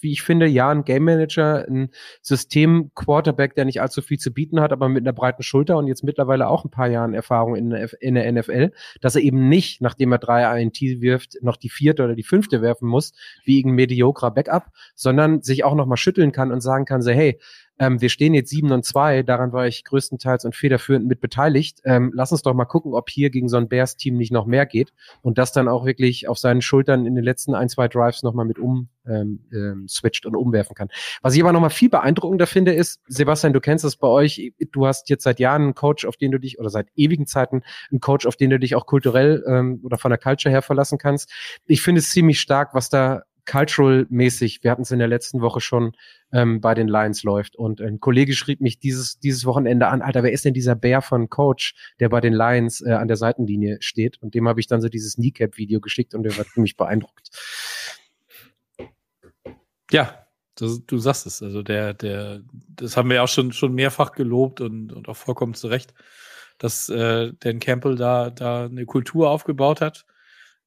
wie ich finde, ja, ein Game Manager, ein System-Quarterback, der nicht allzu viel zu bieten hat, aber mit einer breiten Schulter und jetzt mittlerweile auch ein paar Jahren Erfahrung in, der NFL, dass er eben nicht, nachdem er drei INT wirft, noch die vierte oder die fünfte werfen muss, wie irgendein mediokrer Backup, sondern sich auch noch mal schütteln kann und sagen kann, so, hey, ähm, wir stehen jetzt 7 und 2, daran war ich größtenteils und federführend mit beteiligt. Ähm, lass uns doch mal gucken, ob hier gegen so ein Bears-Team nicht noch mehr geht und das dann auch wirklich auf seinen Schultern in den letzten ein, zwei Drives nochmal mit um ähm, ähm, switcht und umwerfen kann. Was ich aber nochmal viel beeindruckender finde, ist, Sebastian, du kennst das bei euch, du hast jetzt seit Jahren einen Coach, auf den du dich, oder seit ewigen Zeiten einen Coach, auf den du dich auch kulturell ähm, oder von der Culture her verlassen kannst. Ich finde es ziemlich stark, was da cultural-mäßig, wir hatten es in der letzten Woche schon, ähm, bei den Lions läuft. Und ein Kollege schrieb mich dieses, dieses Wochenende an, Alter, wer ist denn dieser Bär von Coach, der bei den Lions äh, an der Seitenlinie steht? Und dem habe ich dann so dieses Kneecap-Video geschickt und der war ziemlich beeindruckt. Ja, das, du sagst es. Also der, der, das haben wir auch schon, schon mehrfach gelobt und, und auch vollkommen zu Recht, dass äh, Dan Campbell da, da eine Kultur aufgebaut hat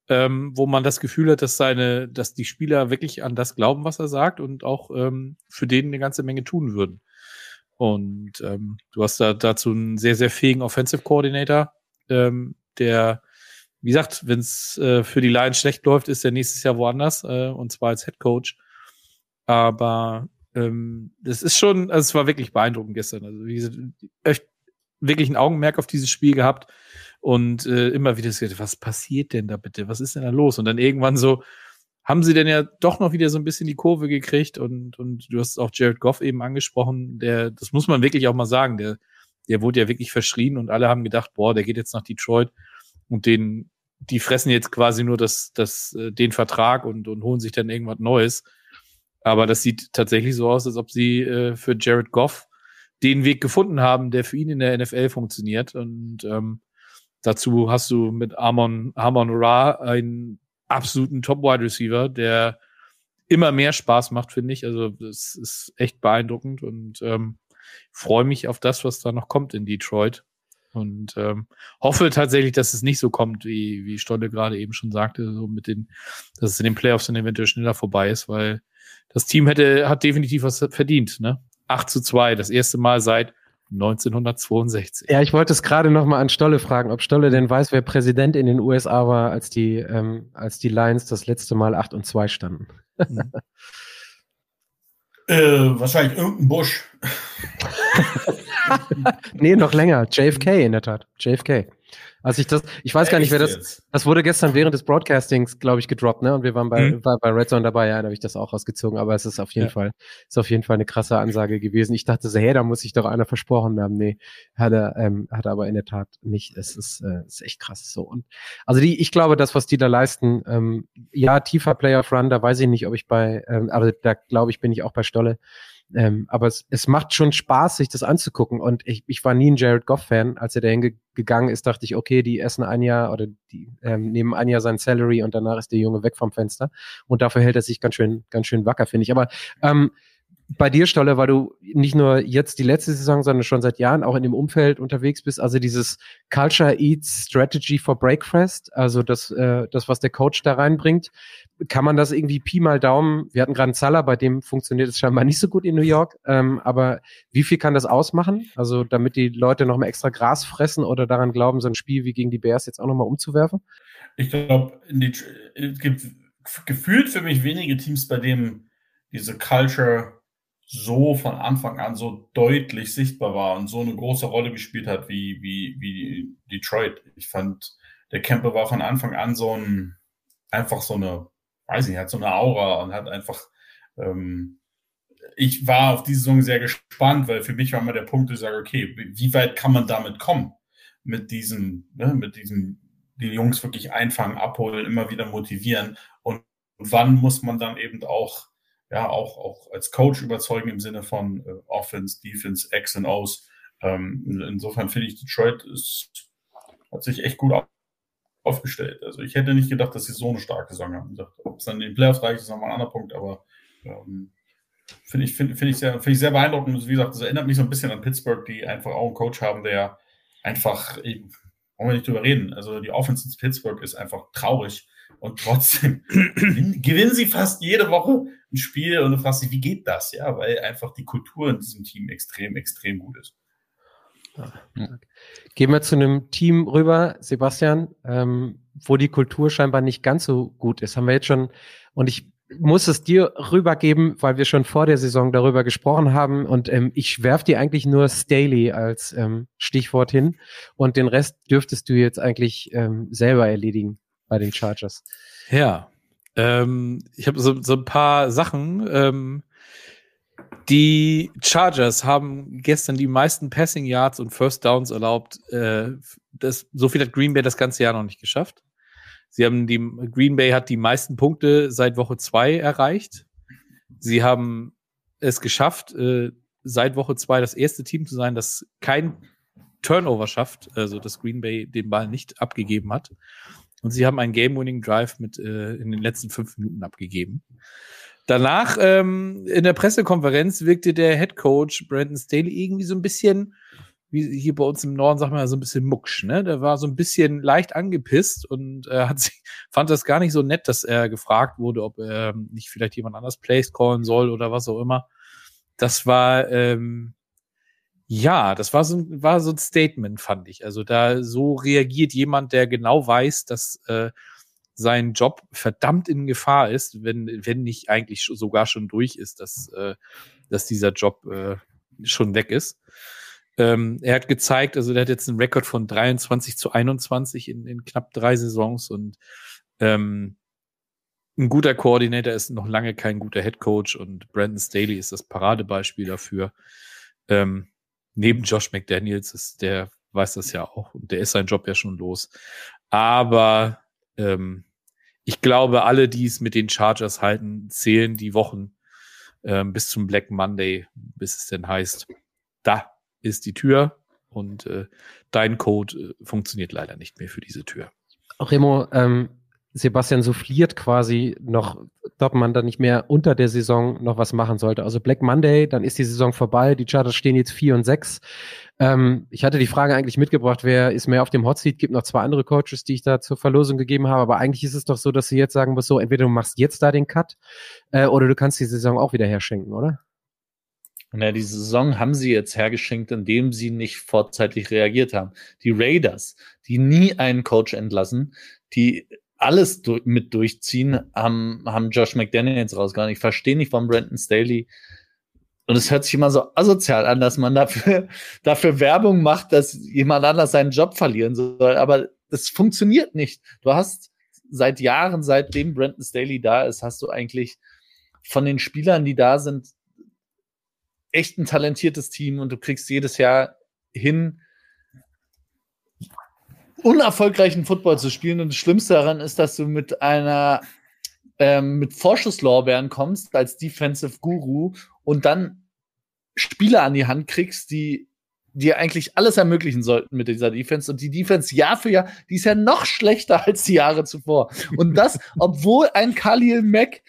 ähm, wo man das Gefühl hat, dass seine, dass die Spieler wirklich an das glauben, was er sagt und auch ähm, für den eine ganze Menge tun würden. Und ähm, du hast da dazu einen sehr, sehr fähigen Offensive Coordinator, ähm, der, wie gesagt, wenn es äh, für die Lions schlecht läuft, ist er nächstes Jahr woanders, äh, und zwar als Head Coach. Aber ähm, das ist schon, also es war wirklich beeindruckend gestern. Also wie gesagt, echt wirklich ein Augenmerk auf dieses Spiel gehabt und äh, immer wieder gesagt, was passiert denn da bitte? Was ist denn da los? Und dann irgendwann so, haben sie denn ja doch noch wieder so ein bisschen die Kurve gekriegt und, und du hast auch Jared Goff eben angesprochen, der, das muss man wirklich auch mal sagen, der, der wurde ja wirklich verschrien und alle haben gedacht, boah, der geht jetzt nach Detroit und den, die fressen jetzt quasi nur das, das, äh, den Vertrag und, und holen sich dann irgendwas Neues. Aber das sieht tatsächlich so aus, als ob sie äh, für Jared Goff den Weg gefunden haben, der für ihn in der NFL funktioniert. Und ähm, Dazu hast du mit Amon, Amon Ra einen absoluten Top-Wide Receiver, der immer mehr Spaß macht, finde ich. Also das ist echt beeindruckend und ähm, freue mich auf das, was da noch kommt in Detroit. Und ähm, hoffe tatsächlich, dass es nicht so kommt, wie, wie Stolle gerade eben schon sagte, so mit den, dass es in den Playoffs dann eventuell schneller vorbei ist, weil das Team hätte, hat definitiv was verdient, ne? 8 zu 2, das erste Mal seit 1962. Ja, ich wollte es gerade noch mal an Stolle fragen, ob Stolle denn weiß, wer Präsident in den USA war, als die, ähm, als die Lions das letzte Mal 8 und 2 standen. Mhm. äh, wahrscheinlich irgendein Busch. nee, noch länger. JFK in der Tat. JFK. Als ich das, ich weiß gar nicht, wer das, das wurde gestern während des Broadcastings, glaube ich, gedroppt, ne? Und wir waren bei, mhm. bei, bei Red Zone dabei, ja, da habe ich das auch rausgezogen, aber es ist auf jeden ja. Fall, ist auf jeden Fall eine krasse Ansage gewesen. Ich dachte so, hey, da muss sich doch einer versprochen haben. Nee, hat er, ähm, hat er aber in der Tat nicht. Es ist, äh, ist echt krass so. Und also die, ich glaube, das, was die da leisten, ähm, ja, tiefer Player Run, da weiß ich nicht, ob ich bei, ähm, aber da glaube ich, bin ich auch bei Stolle. Ähm, aber es, es macht schon Spaß, sich das anzugucken. Und ich, ich war nie ein Jared Goff-Fan. Als er dahin gegangen ist, dachte ich, okay, die essen ein Jahr oder die ähm, nehmen ein Jahr sein Salary und danach ist der Junge weg vom Fenster. Und dafür hält er sich ganz schön, ganz schön wacker, finde ich. Aber ähm, bei dir, Stolle, weil du nicht nur jetzt die letzte Saison, sondern schon seit Jahren auch in dem Umfeld unterwegs bist, also dieses Culture Eats Strategy for Breakfast, also das, äh, das, was der Coach da reinbringt, kann man das irgendwie Pi mal Daumen, wir hatten gerade einen Zaller, bei dem funktioniert es scheinbar nicht so gut in New York, ähm, aber wie viel kann das ausmachen? Also damit die Leute nochmal extra Gras fressen oder daran glauben, so ein Spiel wie gegen die Bears jetzt auch nochmal umzuwerfen? Ich glaube, es gibt gefühlt für mich wenige Teams, bei denen diese Culture so von Anfang an so deutlich sichtbar war und so eine große Rolle gespielt hat wie, wie, wie Detroit. Ich fand, der Camper war von Anfang an so ein, einfach so eine, weiß nicht, hat so eine Aura und hat einfach, ähm, ich war auf diese Saison sehr gespannt, weil für mich war immer der Punkt, ich sage, okay, wie weit kann man damit kommen? Mit diesem, ne, mit diesem, die Jungs wirklich einfangen, abholen, immer wieder motivieren und wann muss man dann eben auch ja, auch, auch als Coach überzeugen im Sinne von äh, Offense, Defense, X und O's. Ähm, insofern finde ich, Detroit ist, hat sich echt gut aufgestellt. Also ich hätte nicht gedacht, dass sie so eine starke Saison haben. Ob es dann in den Playoffs reicht, ist nochmal ein anderer Punkt, aber ähm, Finde ich, find, find ich, sehr, find ich sehr beeindruckend. Wie gesagt, das erinnert mich so ein bisschen an Pittsburgh, die einfach auch einen Coach haben, der einfach, brauchen wir nicht drüber reden. Also die Offense in Pittsburgh ist einfach traurig und trotzdem gewinnen sie fast jede Woche ein Spiel und du fragst dich, wie geht das? Ja, weil einfach die Kultur in diesem Team extrem, extrem gut ist. Gehen wir zu einem Team rüber, Sebastian, ähm, wo die Kultur scheinbar nicht ganz so gut ist. Haben wir jetzt schon, und ich muss es dir rübergeben, weil wir schon vor der Saison darüber gesprochen haben. Und ähm, ich werf dir eigentlich nur Staley als ähm, Stichwort hin. Und den Rest dürftest du jetzt eigentlich ähm, selber erledigen bei den Chargers. Ja, ähm, ich habe so, so ein paar Sachen. Ähm, die Chargers haben gestern die meisten Passing Yards und First Downs erlaubt. Äh, das, so viel hat Green Bay das ganze Jahr noch nicht geschafft. Sie haben die, Green Bay hat die meisten Punkte seit Woche zwei erreicht. Sie haben es geschafft, äh, seit Woche zwei das erste Team zu sein, das kein Turnover schafft, also dass Green Bay den Ball nicht abgegeben hat. Und sie haben einen Game-Winning Drive mit äh, in den letzten fünf Minuten abgegeben. Danach ähm, in der Pressekonferenz wirkte der Head Coach Brandon Staley irgendwie so ein bisschen wie hier bei uns im Norden sagt man ja so ein bisschen mucksch, ne? Der war so ein bisschen leicht angepisst und äh, hat sich, fand das gar nicht so nett, dass er gefragt wurde, ob ähm, nicht vielleicht jemand anders Plays callen soll oder was auch immer. Das war, ähm, ja, das war so, war so ein Statement, fand ich. Also da so reagiert jemand, der genau weiß, dass äh, sein Job verdammt in Gefahr ist, wenn, wenn nicht eigentlich sogar schon durch ist, dass, äh, dass dieser Job äh, schon weg ist. Ähm, er hat gezeigt, also der hat jetzt einen Rekord von 23 zu 21 in, in knapp drei Saisons und ähm, ein guter Koordinator ist noch lange kein guter Head Coach und Brandon Staley ist das Paradebeispiel dafür. Ähm, neben Josh McDaniels ist der weiß das ja auch und der ist sein Job ja schon los. Aber ähm, ich glaube, alle, die es mit den Chargers halten, zählen die Wochen ähm, bis zum Black Monday, bis es denn heißt, da ist die Tür und äh, dein Code äh, funktioniert leider nicht mehr für diese Tür. Remo, ähm, Sebastian souffliert quasi noch, ob man da nicht mehr unter der Saison noch was machen sollte. Also Black Monday, dann ist die Saison vorbei. Die Charters stehen jetzt vier und sechs. Ähm, ich hatte die Frage eigentlich mitgebracht, wer ist mehr auf dem Hot? Gibt noch zwei andere Coaches, die ich da zur Verlosung gegeben habe. Aber eigentlich ist es doch so, dass sie jetzt sagen muss, so entweder du machst jetzt da den Cut äh, oder du kannst die Saison auch wieder herschenken, oder? Ja, die Saison haben sie jetzt hergeschenkt, indem sie nicht vorzeitig reagiert haben. Die Raiders, die nie einen Coach entlassen, die alles du mit durchziehen, haben, haben Josh McDaniels rausgehauen. Ich verstehe nicht, warum Brandon Staley und es hört sich immer so asozial an, dass man dafür, dafür Werbung macht, dass jemand anders seinen Job verlieren soll. Aber das funktioniert nicht. Du hast seit Jahren, seitdem Brandon Staley da ist, hast du eigentlich von den Spielern, die da sind, echt ein talentiertes Team und du kriegst jedes Jahr hin, unerfolgreichen Football zu spielen. Und das Schlimmste daran ist, dass du mit einer ähm, mit Vorschusslorbeeren kommst als Defensive Guru und dann Spieler an die Hand kriegst, die dir eigentlich alles ermöglichen sollten mit dieser Defense. Und die Defense Jahr für Jahr, die ist ja noch schlechter als die Jahre zuvor. Und das, obwohl ein Khalil Mack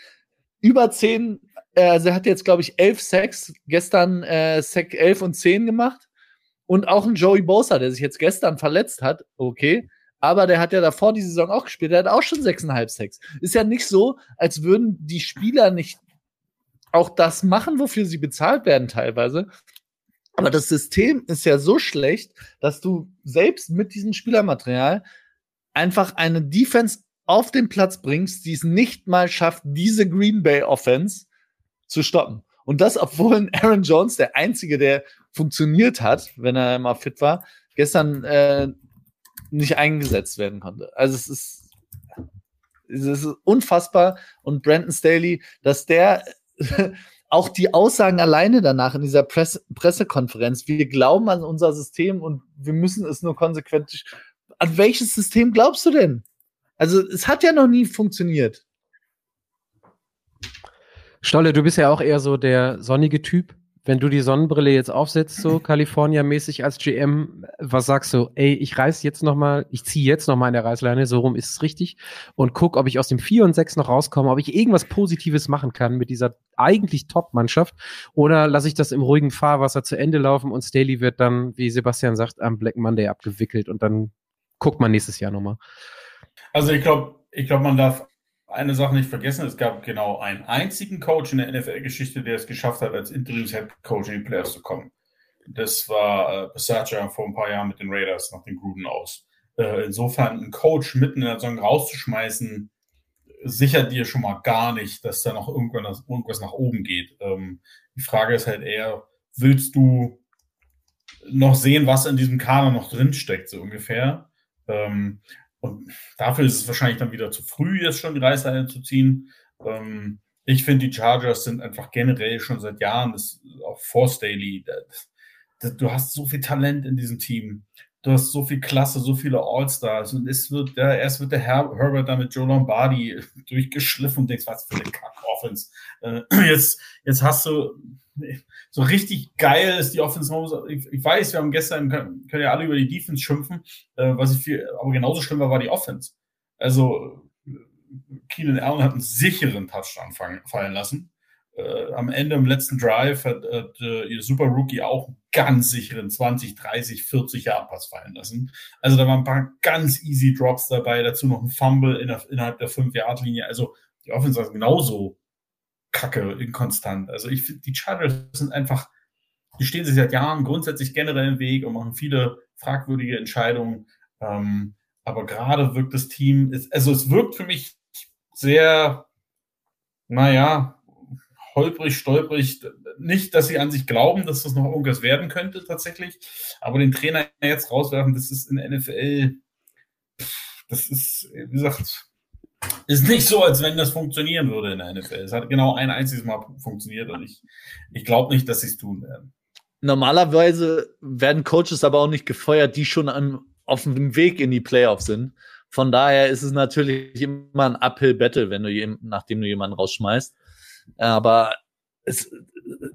über zehn äh, also er hat jetzt, glaube ich, elf Sacks, gestern äh, Sack 11 und 10 gemacht. Und auch ein Joey Bosa, der sich jetzt gestern verletzt hat, okay. Aber der hat ja davor die Saison auch gespielt, der hat auch schon 6,5 Sacks. Ist ja nicht so, als würden die Spieler nicht auch das machen, wofür sie bezahlt werden teilweise. Aber das System ist ja so schlecht, dass du selbst mit diesem Spielermaterial einfach eine Defense auf den Platz bringst, die es nicht mal schafft, diese Green Bay Offense zu stoppen. Und das, obwohl Aaron Jones, der Einzige, der funktioniert hat, wenn er mal fit war, gestern äh, nicht eingesetzt werden konnte. Also es ist, es ist unfassbar. Und Brandon Staley, dass der auch die Aussagen alleine danach in dieser Presse Pressekonferenz, wir glauben an unser System und wir müssen es nur konsequent. An welches System glaubst du denn? Also es hat ja noch nie funktioniert. Stolle, du bist ja auch eher so der sonnige Typ. Wenn du die Sonnenbrille jetzt aufsetzt, so California-mäßig als GM, was sagst du? Ey, ich reiß jetzt noch mal, ich ziehe jetzt noch mal in der Reißleine, so rum ist es richtig und guck, ob ich aus dem 4 und 6 noch rauskomme, ob ich irgendwas Positives machen kann mit dieser eigentlich Top-Mannschaft oder lasse ich das im ruhigen Fahrwasser zu Ende laufen und Staley wird dann, wie Sebastian sagt, am Black Monday abgewickelt und dann guckt man nächstes Jahr nochmal. Also ich glaube, ich glaube, man darf eine Sache nicht vergessen, es gab genau einen einzigen Coach in der NFL-Geschichte, der es geschafft hat, als Interims-Head-Coach in die Playoffs zu kommen. Das war äh, Bisaccia vor ein paar Jahren mit den Raiders nach den Gruden aus. Äh, insofern einen Coach mitten in der Saison rauszuschmeißen, sichert dir schon mal gar nicht, dass da noch irgendwas, irgendwas nach oben geht. Ähm, die Frage ist halt eher, willst du noch sehen, was in diesem Kader noch drinsteckt, so ungefähr? Ähm, und dafür ist es wahrscheinlich dann wieder zu früh, jetzt schon die Reißleine zu ziehen. Ähm, ich finde, die Chargers sind einfach generell schon seit Jahren, das, auch vor Staley, du hast so viel Talent in diesem Team. Du hast so viel Klasse, so viele All-Stars. Und es wird, ja, erst wird der Her Herbert da mit Joe Lombardi durchgeschliffen und denkst, was für eine Kack-Offense. Äh, jetzt, jetzt hast du so richtig geil ist die Offense. Ich, ich weiß, wir haben gestern, können, können, ja alle über die Defense schimpfen, äh, was ich viel, aber genauso schlimm war, war die Offense. Also, Keenan Allen hat einen sicheren Touchdown fallen, fallen lassen. Äh, am Ende im letzten Drive hat, hat äh, ihr Super Rookie auch einen ganz sicheren 20, 30, 40 Yard Pass fallen lassen. Also da waren ein paar ganz easy Drops dabei, dazu noch ein Fumble innerhalb der 5 Yard Linie. Also die Offense war genauso kacke, inkonstant. Also ich finde, die Chargers sind einfach, die stehen sich seit Jahren grundsätzlich generell im Weg und machen viele fragwürdige Entscheidungen. Ähm, aber gerade wirkt das Team, also es wirkt für mich sehr, naja, holprig, stolprig. Nicht, dass sie an sich glauben, dass das noch irgendwas werden könnte tatsächlich, aber den Trainer jetzt rauswerfen, das ist in NFL, das ist, wie gesagt, ist nicht so, als wenn das funktionieren würde in der NFL. Es hat genau ein einziges Mal funktioniert und ich, ich glaube nicht, dass sie es tun werden. Normalerweise werden Coaches aber auch nicht gefeuert, die schon an, auf dem Weg in die Playoffs sind. Von daher ist es natürlich immer ein Uphill-Battle, wenn du nachdem du jemanden rausschmeißt. Aber es,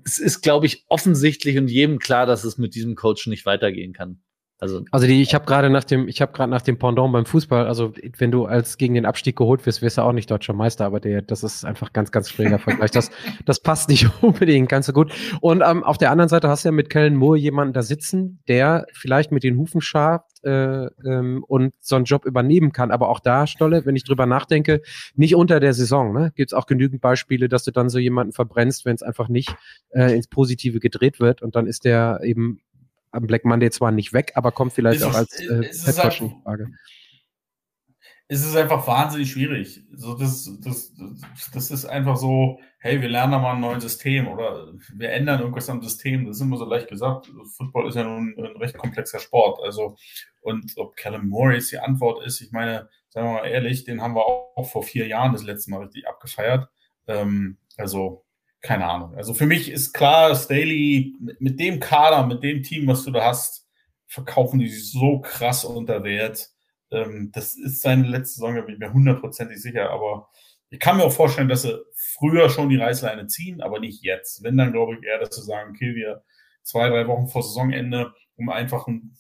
es ist, glaube ich, offensichtlich und jedem klar, dass es mit diesem Coach nicht weitergehen kann. Also, also die, ich habe gerade nach dem, ich habe gerade nach dem Pendant beim Fußball, also wenn du als gegen den Abstieg geholt wirst, wirst du auch nicht deutscher Meister, aber der, das ist einfach ganz, ganz schräger Vergleich. Das, das passt nicht unbedingt ganz so gut. Und ähm, auf der anderen Seite hast du ja mit Kellen Moore jemanden da sitzen, der vielleicht mit den Hufen schabt äh, ähm, und so einen Job übernehmen kann. Aber auch da, Stolle, wenn ich drüber nachdenke, nicht unter der Saison. Ne? Gibt es auch genügend Beispiele, dass du dann so jemanden verbrennst, wenn es einfach nicht äh, ins Positive gedreht wird und dann ist der eben am Black Monday zwar nicht weg, aber kommt vielleicht ist auch als äh, Headcoaching-Frage. Es ist einfach wahnsinnig schwierig. So, das, das, das ist einfach so, hey, wir lernen da mal ein neues System oder wir ändern irgendwas am System. Das ist immer so leicht gesagt. Football ist ja nun ein recht komplexer Sport. Also, und ob Callum Morris die Antwort ist, ich meine, sagen wir mal ehrlich, den haben wir auch vor vier Jahren das letzte Mal richtig abgefeiert. Ähm, also, keine Ahnung. Also für mich ist klar, Staley mit, dem Kader, mit dem Team, was du da hast, verkaufen die sich so krass unter Wert. Ähm, das ist seine letzte Saison, da bin ich mir hundertprozentig sicher. Aber ich kann mir auch vorstellen, dass sie früher schon die Reißleine ziehen, aber nicht jetzt. Wenn, dann glaube ich eher, dass sie sagen, okay, wir zwei, drei Wochen vor Saisonende, um einfach einen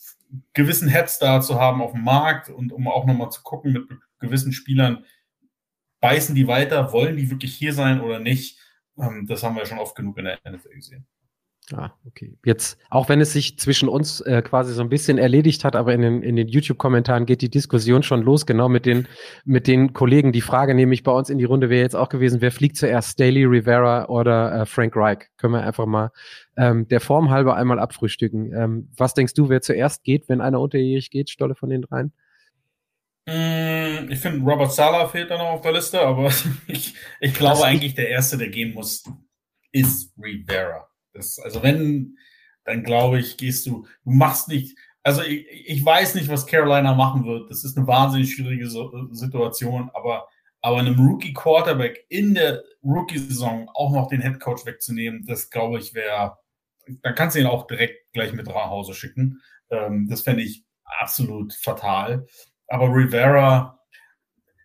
gewissen Headstart zu haben auf dem Markt und um auch nochmal zu gucken mit gewissen Spielern, beißen die weiter, wollen die wirklich hier sein oder nicht? Ähm, das haben wir schon oft genug in der NFL gesehen. Ah, okay. Jetzt, auch wenn es sich zwischen uns äh, quasi so ein bisschen erledigt hat, aber in den, in den YouTube-Kommentaren geht die Diskussion schon los, genau mit den, mit den Kollegen. Die Frage nämlich bei uns in die Runde wäre jetzt auch gewesen, wer fliegt zuerst, Staley Rivera oder äh, Frank Reich? Können wir einfach mal ähm, der Form halber einmal abfrühstücken. Ähm, was denkst du, wer zuerst geht, wenn einer unterjährig geht, Stolle von den dreien? Mm, ich finde, Robert Sala fehlt da noch auf der Liste, aber ich, ich glaube eigentlich, der Erste, der gehen muss, ist Rivera. Das, also wenn, dann glaube ich, gehst du, du machst nicht, also ich, ich weiß nicht, was Carolina machen wird. Das ist eine wahnsinnig schwierige Situation, aber, aber einem Rookie-Quarterback in der Rookie-Saison auch noch den Headcoach wegzunehmen, das glaube ich wäre, dann kannst du ihn auch direkt gleich mit nach Hause schicken. Ähm, das fände ich absolut fatal. Aber Rivera,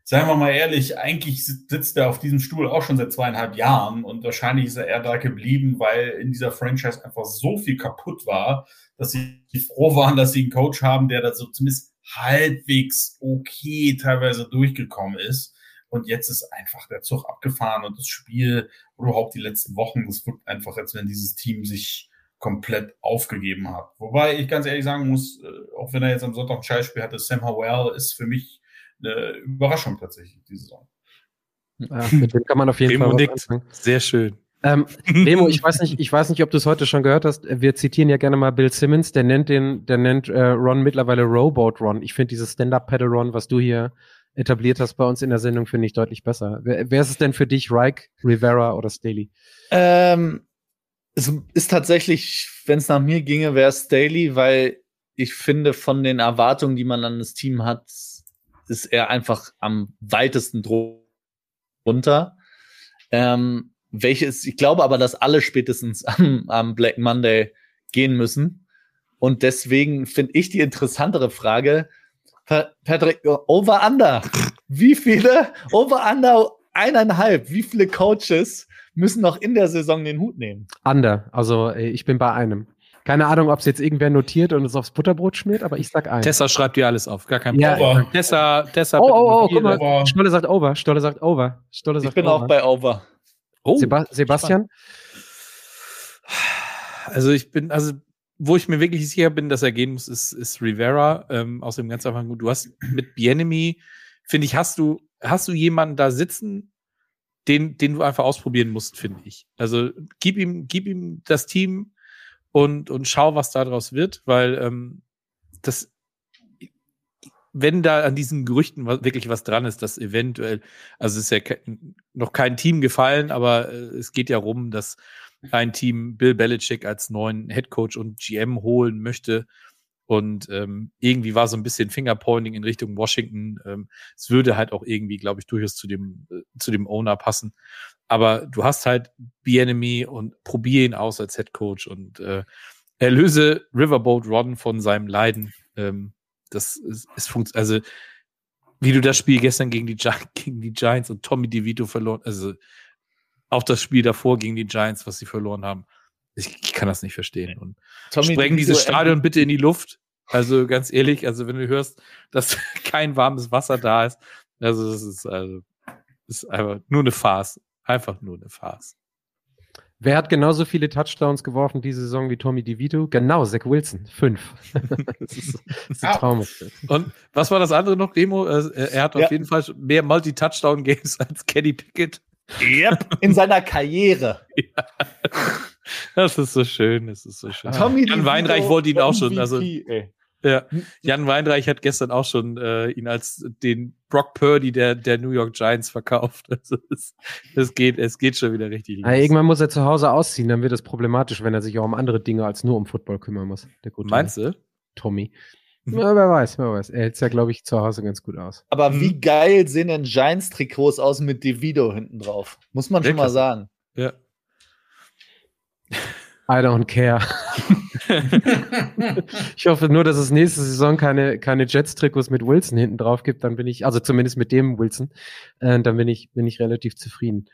seien wir mal ehrlich, eigentlich sitzt er auf diesem Stuhl auch schon seit zweieinhalb Jahren und wahrscheinlich ist er eher da geblieben, weil in dieser Franchise einfach so viel kaputt war, dass sie froh waren, dass sie einen Coach haben, der da so zumindest halbwegs okay teilweise durchgekommen ist. Und jetzt ist einfach der Zug abgefahren und das Spiel oder überhaupt die letzten Wochen, das wirkt einfach, als wenn dieses Team sich komplett aufgegeben hat. Wobei ich ganz ehrlich sagen muss, äh, auch wenn er jetzt am Sonntag ein Scheißspiel hatte, Sam Howell ist für mich eine Überraschung tatsächlich diese Saison. Ja, mit dem kann man auf jeden Remo Fall was nickt. anfangen. Sehr schön. Ähm, Remo, ich weiß nicht, ich weiß nicht, ob du es heute schon gehört hast. Wir zitieren ja gerne mal Bill Simmons, der nennt den, der nennt äh, Ron mittlerweile Rowboat Ron. Ich finde dieses Stand-Up-Paddle Ron, was du hier etabliert hast bei uns in der Sendung, finde ich deutlich besser. Wer, wer ist es denn für dich, Reich, Rivera oder Staley? Ähm, es ist tatsächlich, wenn es nach mir ginge, wäre es Staley, weil ich finde, von den Erwartungen, die man an das Team hat, ist er einfach am weitesten drunter. Ähm, welches, ich glaube aber, dass alle spätestens am, am Black Monday gehen müssen. Und deswegen finde ich die interessantere Frage, Pa- Patrick, over under. Wie viele, over under eineinhalb, wie viele Coaches müssen noch in der Saison den Hut nehmen? Ander. Also ich bin bei einem. Keine Ahnung, ob es jetzt irgendwer notiert und es aufs Butterbrot schmiert, aber ich sag ein. Tessa schreibt dir alles auf, gar kein Ja, Problem. aber- Tessa, Tessa, Oh, bitte oh, oh, guck mal. Stolle sagt over. Stolle sagt over. Stolle Ich sagt bin over. auch bei over. Oh, Seba Sebastian? Also ich bin, also wo ich mir wirklich sicher bin, dass er gehen muss, ist, ist Rivera. Ähm, aus dem ganz einfachen Grund. Du hast mit Bienemy, finde ich, hast du, hast du jemanden da sitzen, den, den du einfach ausprobieren musst, finde ich. Also gib ihm, gib ihm das Team und, und schau, was daraus wird, weil ähm, das, wenn da an diesen Gerüchten wirklich was dran ist, dass eventuell, also es ist ja ke noch kein Team gefallen, aber äh, es geht ja rum, dass ein Team Bill Belichick als neuen Head Coach und GM holen möchte. Und ähm, irgendwie war so ein bisschen Fingerpointing in Richtung Washington. Ähm, es würde halt auch irgendwie, glaube ich, durchaus zu dem, äh, zu dem Owner passen. Aber du hast halt Bienemy und probier ihn aus als Head Coach und äh, erlöse Riverboat Ron von seinem Leiden. Ähm, das ist, ist funkt also wie du das Spiel gestern gegen die, Gi gegen die Giants und Tommy DeVito verloren, also auch das Spiel davor gegen die Giants, was sie verloren haben. Ich, ich kann das nicht verstehen. Und Tommy sprengen dieses Stadion bitte in die Luft. Also ganz ehrlich, also wenn du hörst, dass kein warmes Wasser da ist, also das ist also das ist einfach nur eine Farce. Einfach nur eine Farce. Wer hat genauso viele Touchdowns geworfen diese Saison wie Tommy DeVito? Genau, Zach Wilson. Fünf. das ist, das ist ein Ah. Traum. Und was war das andere noch, Demo? Äh, Er hat Ja. auf jeden Fall mehr Multi-Touchdown-Games als Kenny Pickett. Yep. In seiner Karriere. Das ist so schön, das ist so schön. Tommy Jan DeVito, Weinreich wollte ihn auch schon, also ey. Ja, Jan Weinreich hat gestern auch schon äh, ihn als den Brock Purdy der, der New York Giants verkauft. Also es, es, geht, es geht schon wieder richtig Ah, irgendwann muss er zu Hause ausziehen, dann wird es problematisch, wenn er sich auch um andere Dinge als nur um Football kümmern muss. Der gute Meinst du? Tommy. Ja, wer weiß, wer weiß. Er hält es ja, glaube ich, zu Hause ganz gut aus. Aber Mhm. wie geil sehen denn Giants-Trikots aus mit DeVito hinten drauf? Muss man schon mal sagen. Ja. I don't care. ich hoffe nur, dass es nächste Saison keine, keine Jets-Trikots mit Wilson hinten drauf gibt. Dann bin ich, also zumindest mit dem Wilson, äh, dann bin ich, bin ich relativ zufrieden.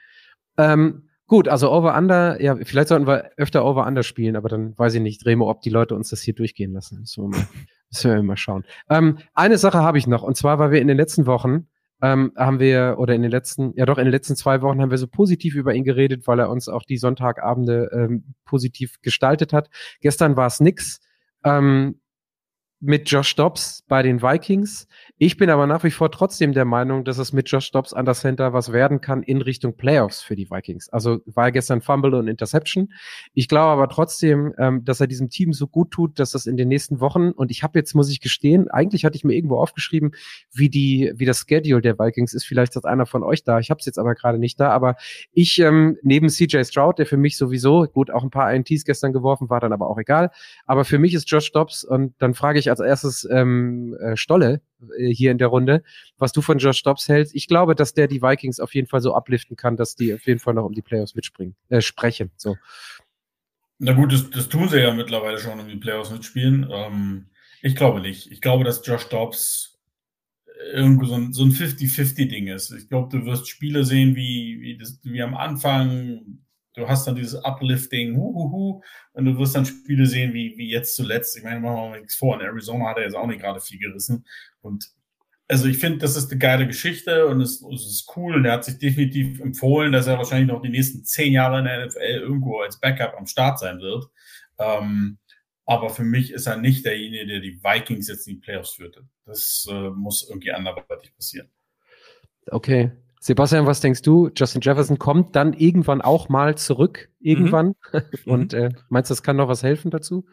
Ähm, gut, also Over-Under, ja, vielleicht sollten wir öfter Over-Under spielen, aber dann weiß ich nicht, Remo, ob die Leute uns das hier durchgehen lassen. Müssen wir mal, müssen wir mal schauen. Ähm, eine Sache habe ich noch, und zwar, weil wir in den letzten Wochen ähm, haben wir, oder in den letzten, ja doch, in den letzten zwei Wochen haben wir so positiv über ihn geredet, weil er uns auch die Sonntagabende ähm, positiv gestaltet hat. Gestern war es nix. Ähm, mit Josh Dobbs bei den Vikings. Ich bin aber nach wie vor trotzdem der Meinung, dass es mit Josh Dobbs an der Center was werden kann in Richtung Playoffs für die Vikings. Also war gestern Fumble und Interception. Ich glaube aber trotzdem, ähm, dass er diesem Team so gut tut, dass das in den nächsten Wochen, und ich habe jetzt, muss ich gestehen, eigentlich hatte ich mir irgendwo aufgeschrieben, wie die, wie das Schedule der Vikings ist. Vielleicht hat einer von euch da. Ich habe es jetzt aber gerade nicht da. Aber ich, ähm, neben CJ Stroud, der für mich sowieso, gut, auch ein paar INTs gestern geworfen, war dann aber auch egal. Aber für mich ist Josh Dobbs, und dann frage ich als erstes ähm, äh, Stolle äh, hier in der Runde, was du von Josh Dobbs hältst. Ich glaube, dass der die Vikings auf jeden Fall so upliften kann, dass die auf jeden Fall noch um die Playoffs mitspringen, äh, sprechen. So. Na gut, das, das tun sie ja mittlerweile schon, um die Playoffs mitspielen. Ähm, ich glaube nicht. Ich glaube, dass Josh Dobbs irgendwo so ein, so ein 50-50-Ding ist. Ich glaube, du wirst Spiele sehen wie, wie, das, wie am Anfang. Du hast dann dieses Uplifting, huhuhu, und du wirst dann Spiele sehen wie, wie jetzt zuletzt. Ich meine, machen wir mal nichts vor. In Arizona hat er jetzt auch nicht gerade viel gerissen. Und also ich finde, das ist eine geile Geschichte und es, es, ist cool. Und er hat sich definitiv empfohlen, dass er wahrscheinlich noch die nächsten zehn Jahre in der NFL irgendwo als Backup am Start sein wird. Ähm, aber für mich ist er nicht derjenige, der die Vikings jetzt in die Playoffs führte. Das äh, muss irgendwie anderweitig passieren. Okay. Sebastian, was denkst du? Justin Jefferson kommt dann irgendwann auch mal zurück, irgendwann. Mhm. Und äh, meinst du, das kann noch was helfen dazu?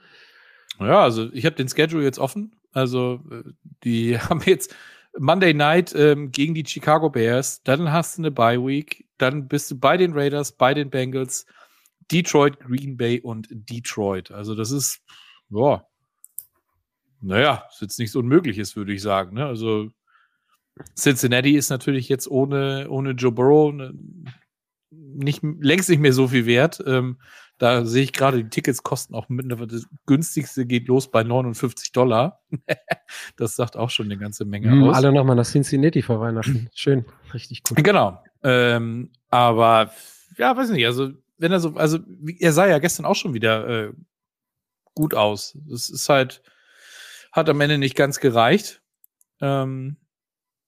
Ja, also ich habe den Schedule jetzt offen. Also äh, die haben jetzt Monday Night ähm, gegen die Chicago Bears, dann hast du eine Bye Week, dann bist du bei den Raiders, bei den Bengals, Detroit, Green Bay und Detroit. Also das ist, boah, naja, ist jetzt nichts Unmögliches, würde ich sagen. Ne? Also Cincinnati ist natürlich jetzt ohne, ohne Joe Burrow ne, nicht, längst nicht mehr so viel wert. Ähm, da sehe ich gerade, die Tickets kosten auch mittlerweile, das günstigste geht los bei 59 Dollar. das sagt auch schon eine ganze Menge mm, aus. Alle nochmal nach Cincinnati vor Weihnachten. Schön, richtig gut. Genau. Ähm, aber ja, weiß nicht, also wenn er so, also er sah ja gestern auch schon wieder äh, gut aus. Das ist halt, hat am Ende nicht ganz gereicht. Ähm,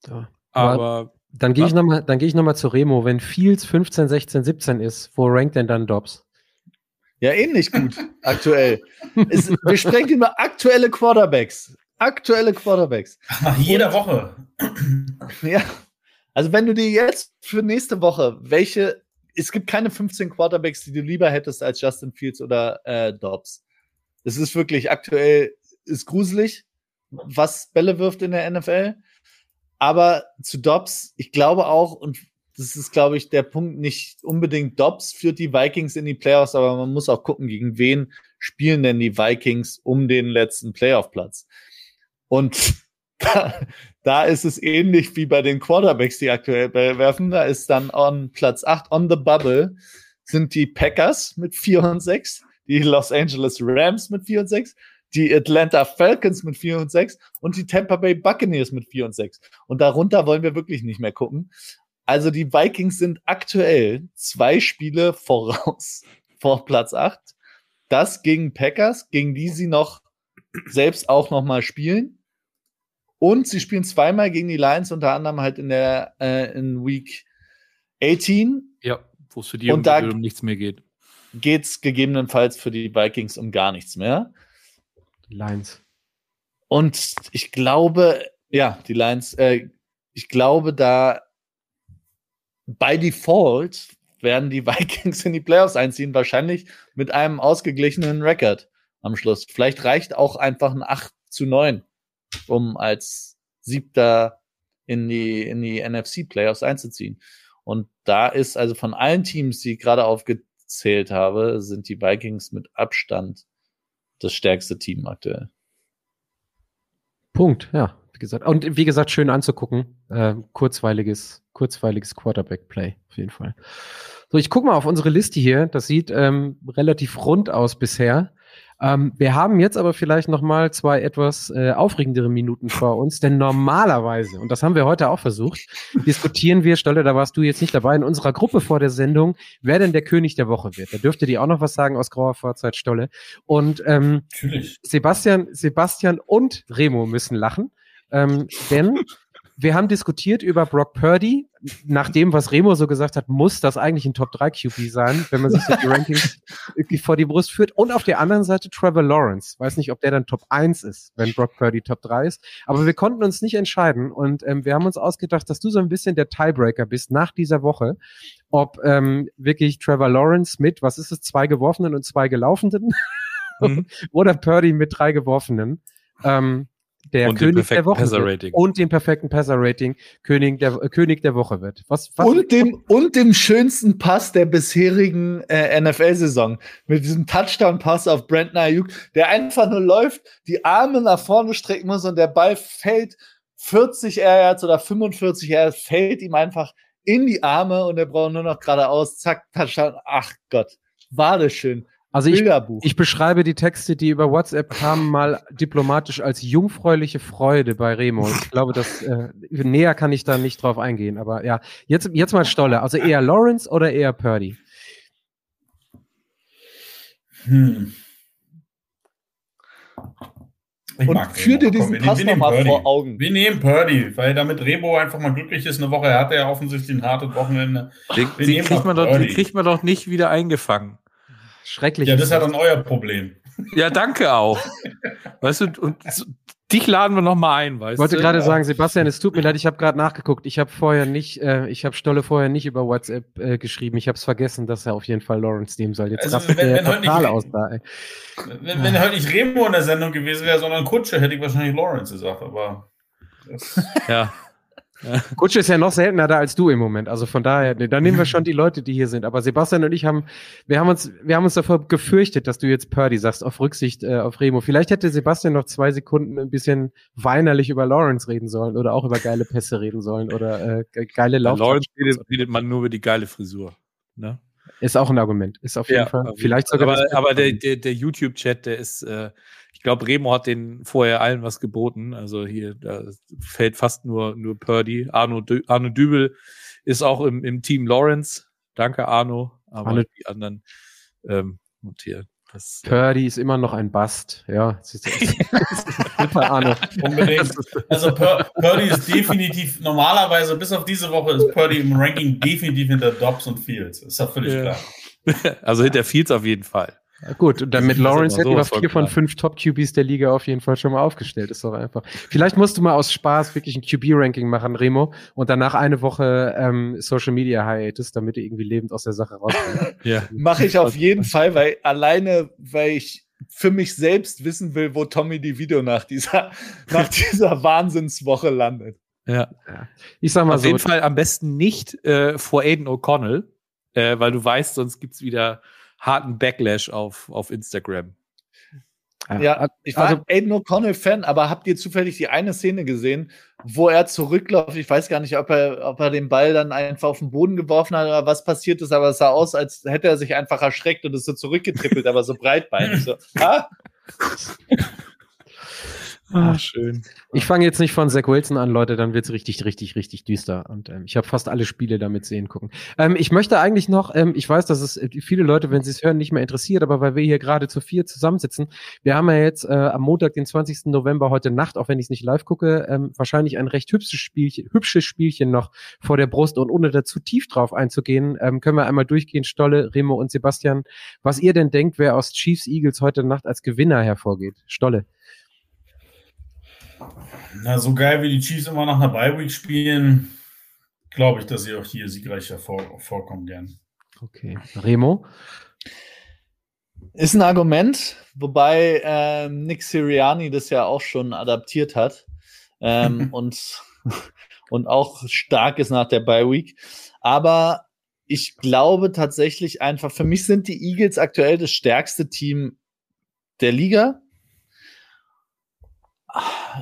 ja. Aber dann gehe ich nochmal, dann gehe ich nochmal zu Remo. Wenn Fields 15, 16, 17 ist, wo rankt denn dann Dobbs? Ja, ähnlich gut, aktuell. Es, wir sprechen über aktuelle Quarterbacks. Aktuelle Quarterbacks. Nach jeder Woche. Ja. Also, wenn du dir jetzt für nächste Woche, welche, es gibt keine 15 Quarterbacks, die du lieber hättest als Justin Fields oder äh, Dobbs. Es ist wirklich aktuell, ist gruselig, was Bälle wirft in der NFL. Aber zu Dobbs, ich glaube auch, und das ist, glaube ich, der Punkt, nicht unbedingt Dobbs führt die Vikings in die Playoffs, aber man muss auch gucken, gegen wen spielen denn die Vikings um den letzten Playoff-Platz. Und da, da ist es ähnlich wie bei den Quarterbacks, die aktuell werfen. Da ist dann on Platz 8 on the bubble sind die Packers mit 4 und 6, die Los Angeles Rams mit 4 und 6, die Atlanta Falcons mit 4 und 6 und die Tampa Bay Buccaneers mit 4 und 6. Und darunter wollen wir wirklich nicht mehr gucken. Also die Vikings sind aktuell zwei Spiele voraus vor Platz 8. Das gegen Packers, gegen die sie noch selbst auch noch mal spielen. Und sie spielen zweimal gegen die Lions, unter anderem halt in der äh, in Week 18. Ja, wo es für die um, da um nichts mehr geht. Geht es gegebenenfalls für die Vikings um gar nichts mehr. Lions. Und ich glaube, ja, die Lions, äh, ich glaube, da by Default werden die Vikings in die Playoffs einziehen, wahrscheinlich mit einem ausgeglichenen Rekord am Schluss. Vielleicht reicht auch einfach ein 8 zu 9, um als Siebter in die, in die NFC Playoffs einzuziehen. Und da ist also von allen Teams, die ich gerade aufgezählt habe, sind die Vikings mit Abstand das stärkste Team aktuell. Punkt, ja, wie gesagt. Und wie gesagt, schön anzugucken. Äh, kurzweiliges, kurzweiliges Quarterback-Play, auf jeden Fall. So, ich gucke mal auf unsere Liste hier. Das sieht ähm, relativ rund aus bisher. Ähm, wir haben jetzt aber vielleicht noch mal zwei etwas äh, aufregendere Minuten vor uns, denn normalerweise, und das haben wir heute auch versucht, diskutieren wir, Stolle, da warst du jetzt nicht dabei, in unserer Gruppe vor der Sendung, wer denn der König der Woche wird. Da dürfte dir auch noch was sagen aus grauer Vorzeit, Stolle. Und ähm, Sebastian, Sebastian und Remo müssen lachen, ähm, denn wir haben diskutiert über Brock Purdy. Nach dem, was Remo so gesagt hat, muss das eigentlich ein Top 3 QB sein, wenn man sich so die Rankings wirklich vor die Brust führt. Und auf der anderen Seite Trevor Lawrence. Weiß nicht, ob der dann Top 1 ist, wenn Brock Purdy Top 3 ist. Aber wir konnten uns nicht entscheiden. Und ähm, wir haben uns ausgedacht, dass du so ein bisschen der Tiebreaker bist nach dieser Woche. Ob ähm, wirklich Trevor Lawrence mit, was ist es, zwei geworfenen und zwei gelaufenen? Mhm. Oder Purdy mit drei geworfenen. Ähm, der und König der Woche wird. und dem perfekten Passer-Rating König der, äh, König der Woche wird. Was, was und, dem, und dem schönsten Pass der bisherigen äh, NFL-Saison mit diesem Touchdown-Pass auf Brent Ayuk, der einfach nur läuft, die Arme nach vorne strecken muss und der Ball fällt 40 Yards oder 45 Yards, fällt ihm einfach in die Arme und er braucht nur noch geradeaus, zack, Touchdown. Ach Gott, war das schön. Also ich, ich beschreibe die Texte, die über WhatsApp kamen, mal diplomatisch als jungfräuliche Freude bei Remo. Ich glaube, das äh, näher kann ich da nicht drauf eingehen. Aber ja, jetzt, jetzt mal Stolle. Also eher Lawrence oder eher Purdy? Hm. Ich Und mag führ Remo. dir diesen Komm, Pass nochmal Purdy. vor Augen. Wir nehmen Purdy, weil damit Rebo einfach mal glücklich ist eine Woche. Er hatte ja offensichtlich ein hartes Wochenende. Den, den, kriegt man doch, den kriegt man doch nicht wieder eingefangen. Schrecklich. Ja, das ist ja dann euer Problem. Ja, danke auch. weißt du, und so, dich laden wir noch mal ein, weißt Ich wollte du? gerade sagen, Sebastian, es tut mir leid, ich habe gerade nachgeguckt. Ich habe vorher nicht, äh, ich habe Stolle vorher nicht über WhatsApp äh, geschrieben. Ich habe es vergessen, dass er auf jeden Fall Lawrence nehmen soll. Jetzt Also, wenn- der wenn heute total nicht- aus da. Ey. Wenn, wenn heute nicht Remo in der Sendung gewesen wäre, sondern Kutsche, hätte ich wahrscheinlich Lawrence gesagt. Aber das, Ja. Kutsche ist ja noch seltener da als du im Moment. Also von daher, nee, da nehmen wir schon die Leute, die hier sind. Aber Sebastian und ich haben, wir haben uns, wir haben uns davor gefürchtet, dass du jetzt Purdy sagst, auf Rücksicht äh, auf Remo. Vielleicht hätte Sebastian noch zwei Sekunden ein bisschen weinerlich über Lawrence reden sollen oder auch über geile Pässe reden sollen oder äh, ge- geile Lauf. Lawrence redet, redet man nur über die geile Frisur. Ne? Ist auch ein Argument. Ist auf jeden Fall. auf jeden Vielleicht Fall. sogar. Aber, aber der, der, der YouTube-Chat, der ist, äh, ich glaube, Remo hat den vorher allen was geboten. Also hier, da fällt fast nur, nur Purdy. Arno, Dü- Arno Dübel ist auch im, im Team Lawrence. Danke, Arno. Aber Arno- die anderen, ähm, und hier, das, Purdy ist immer noch ein Bast. Ja, super, Arno. unbedingt. Also Pur Purdy ist definitiv, normalerweise, bis auf diese Woche, ist Purdy im Ranking definitiv hinter Dobbs und Fields. Ist ja völlig Ja. klar. also hinter Fields auf jeden Fall. Gut, und dann mit Das ist Lawrence hätten wir vier von fünf Top-QBs der Liga auf jeden Fall schon mal aufgestellt. Ist doch einfach. Vielleicht musst du mal aus Spaß wirklich ein QB-Ranking machen, Remo, und danach eine Woche ähm, Social Media Hiatus, damit du irgendwie lebend aus der Sache rauskommst. Ja. Mache ich auf jeden Fall, weil alleine, weil ich für mich selbst wissen will, wo Tommy die Video nach dieser, nach dieser Wahnsinnswoche landet. ja. Ich sag mal Auf so, jeden Fall am besten nicht äh, vor Aiden O'Connell, äh, weil du weißt, sonst gibt's wieder harten Backlash auf, auf Instagram. Ja, ich war also- Aiden O'Connell-Fan, aber habt ihr zufällig die eine Szene gesehen, wo er zurückläuft? Ich weiß gar nicht, ob er, ob er den Ball dann einfach auf den Boden geworfen hat oder was passiert ist, aber es sah aus, als hätte er sich einfach erschreckt und ist so zurückgetrippelt, aber so breitbeinig. So, ah, Ah, schön. Ich fange jetzt nicht von Zach Wilson an, Leute, dann wird's richtig, richtig, richtig düster. Und ähm, ich habe fast alle Spiele damit sehen gucken. Ähm, ich möchte eigentlich noch, ähm, ich weiß, dass es äh, viele Leute, wenn sie es hören, nicht mehr interessiert, aber weil wir hier gerade zu vier zusammensitzen, wir haben ja jetzt äh, am Montag, den 20. November, heute Nacht, auch wenn ich es nicht live gucke, ähm, wahrscheinlich ein recht hübsches Spielchen, hübsches Spielchen noch vor der Brust. Und ohne da zu tief drauf einzugehen, ähm, können wir einmal durchgehen, Stolle, Remo und Sebastian, was ihr denn denkt, wer aus Chiefs Eagles heute Nacht als Gewinner hervorgeht. Stolle. Na, so geil wie die Chiefs immer nach einer Bye-Week spielen, glaube ich, dass sie auch hier siegreich hervor vorkommen gern. Okay. Remo? ist ein Argument, wobei ähm, Nick Sirianni das ja auch schon adaptiert hat ähm, und, und auch stark ist nach der Bye Week. Aber ich glaube tatsächlich einfach, für mich sind die Eagles aktuell das stärkste Team der Liga.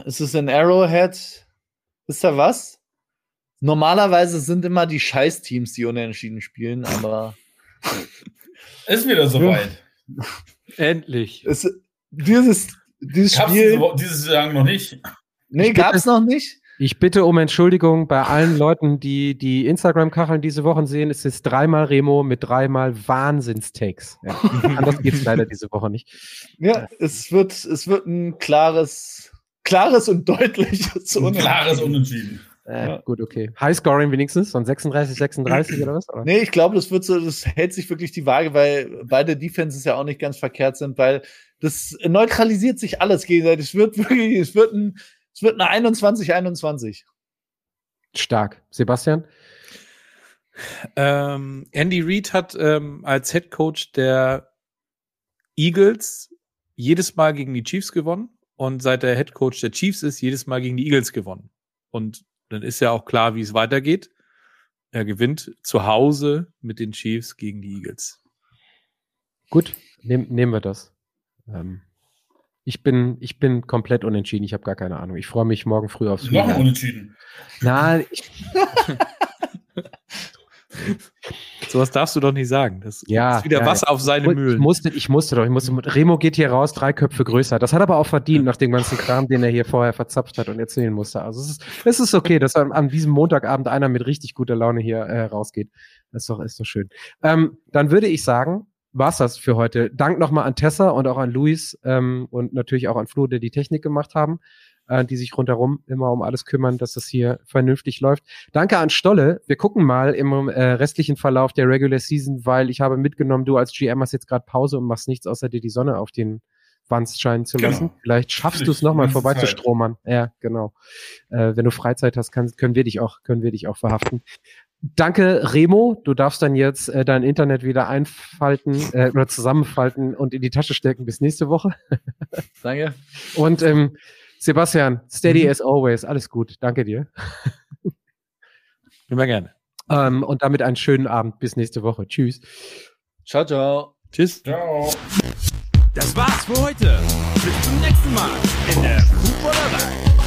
Es ist in Arrowhead. Ist da was? Normalerweise sind immer die Scheißteams, die unentschieden spielen, aber Ist wieder soweit. Endlich. es, dieses, dieses Gab's Spiel. dieses Jahr noch nicht. Nee, Ich gab's noch nicht. Ich bitte um Entschuldigung bei allen Leuten, die die Instagram-Kacheln diese Wochen sehen. Es ist dreimal Remo mit dreimal Wahnsinnstakes. Ja. Anders geht's leider diese Woche nicht. Ja, es wird, es wird ein klares, klares und deutliches Ein Unentschieden. klares Unentschieden. Äh, Ja. Gut, okay. Highscoring wenigstens, von 36, 36 oder was? Oder? Nee, ich glaube, das wird so, das hält sich wirklich die Waage, weil beide Defenses ja auch nicht ganz verkehrt sind, weil das neutralisiert sich alles gegenseitig. Es wird wirklich, es wird ein, es wird eine 21-21. Stark. Sebastian? Ähm, Andy Reid hat ähm, als Head Coach der Eagles jedes Mal gegen die Chiefs gewonnen und seit er Head Coach der Chiefs ist, jedes Mal gegen die Eagles gewonnen. Und dann ist ja auch klar, wie es weitergeht. Er gewinnt zu Hause mit den Chiefs gegen die Eagles. Gut, nehm, nehmen wir das. Ähm, ich bin, ich bin komplett unentschieden. Ich habe gar keine Ahnung. Ich freue mich morgen früh aufs Spiel. Unentschieden. Nein, ich, Sowas darfst du doch nicht sagen. Das Ja, ist wieder ja, Wasser auf seine Ich Mühlen. musste, ich musste doch, ich musste, Remo geht hier raus, drei Köpfe größer. Das hat aber auch verdient nach dem ganzen Kram, den er hier vorher verzapft hat und erzählen musste. Also es ist, es ist okay, dass an, an diesem Montagabend einer mit richtig guter Laune hier äh, rausgeht. Das ist doch, ist doch schön. Ähm, dann würde ich sagen, war's das für heute. Dank nochmal an Tessa und auch an Luis ähm, und natürlich auch an Flo, der die Technik gemacht haben, äh, die sich rundherum immer um alles kümmern, dass das hier vernünftig läuft. Danke an Stolle. Wir gucken mal im äh, restlichen Verlauf der Regular Season, weil ich habe mitgenommen, du als GM hast jetzt gerade Pause und machst nichts, außer dir die Sonne auf den Wanst scheinen zu Genau. lassen. Vielleicht schaffst du es nochmal vorbei zu Zeit. stromern. Ja, genau. Äh, wenn du Freizeit hast, kann, können wir dich auch, können wir dich auch verhaften. Danke, Remo. Du darfst dann jetzt äh, dein Internet wieder einfalten äh, oder zusammenfalten und in die Tasche stecken bis nächste Woche. Danke. Und ähm, Sebastian, steady Mhm. as always. Alles gut. Danke dir. Immer gerne. Ähm, und damit einen schönen Abend. Bis nächste Woche. Tschüss. Ciao, ciao. Tschüss. Ciao. Das war's für heute. Bis zum nächsten Mal in der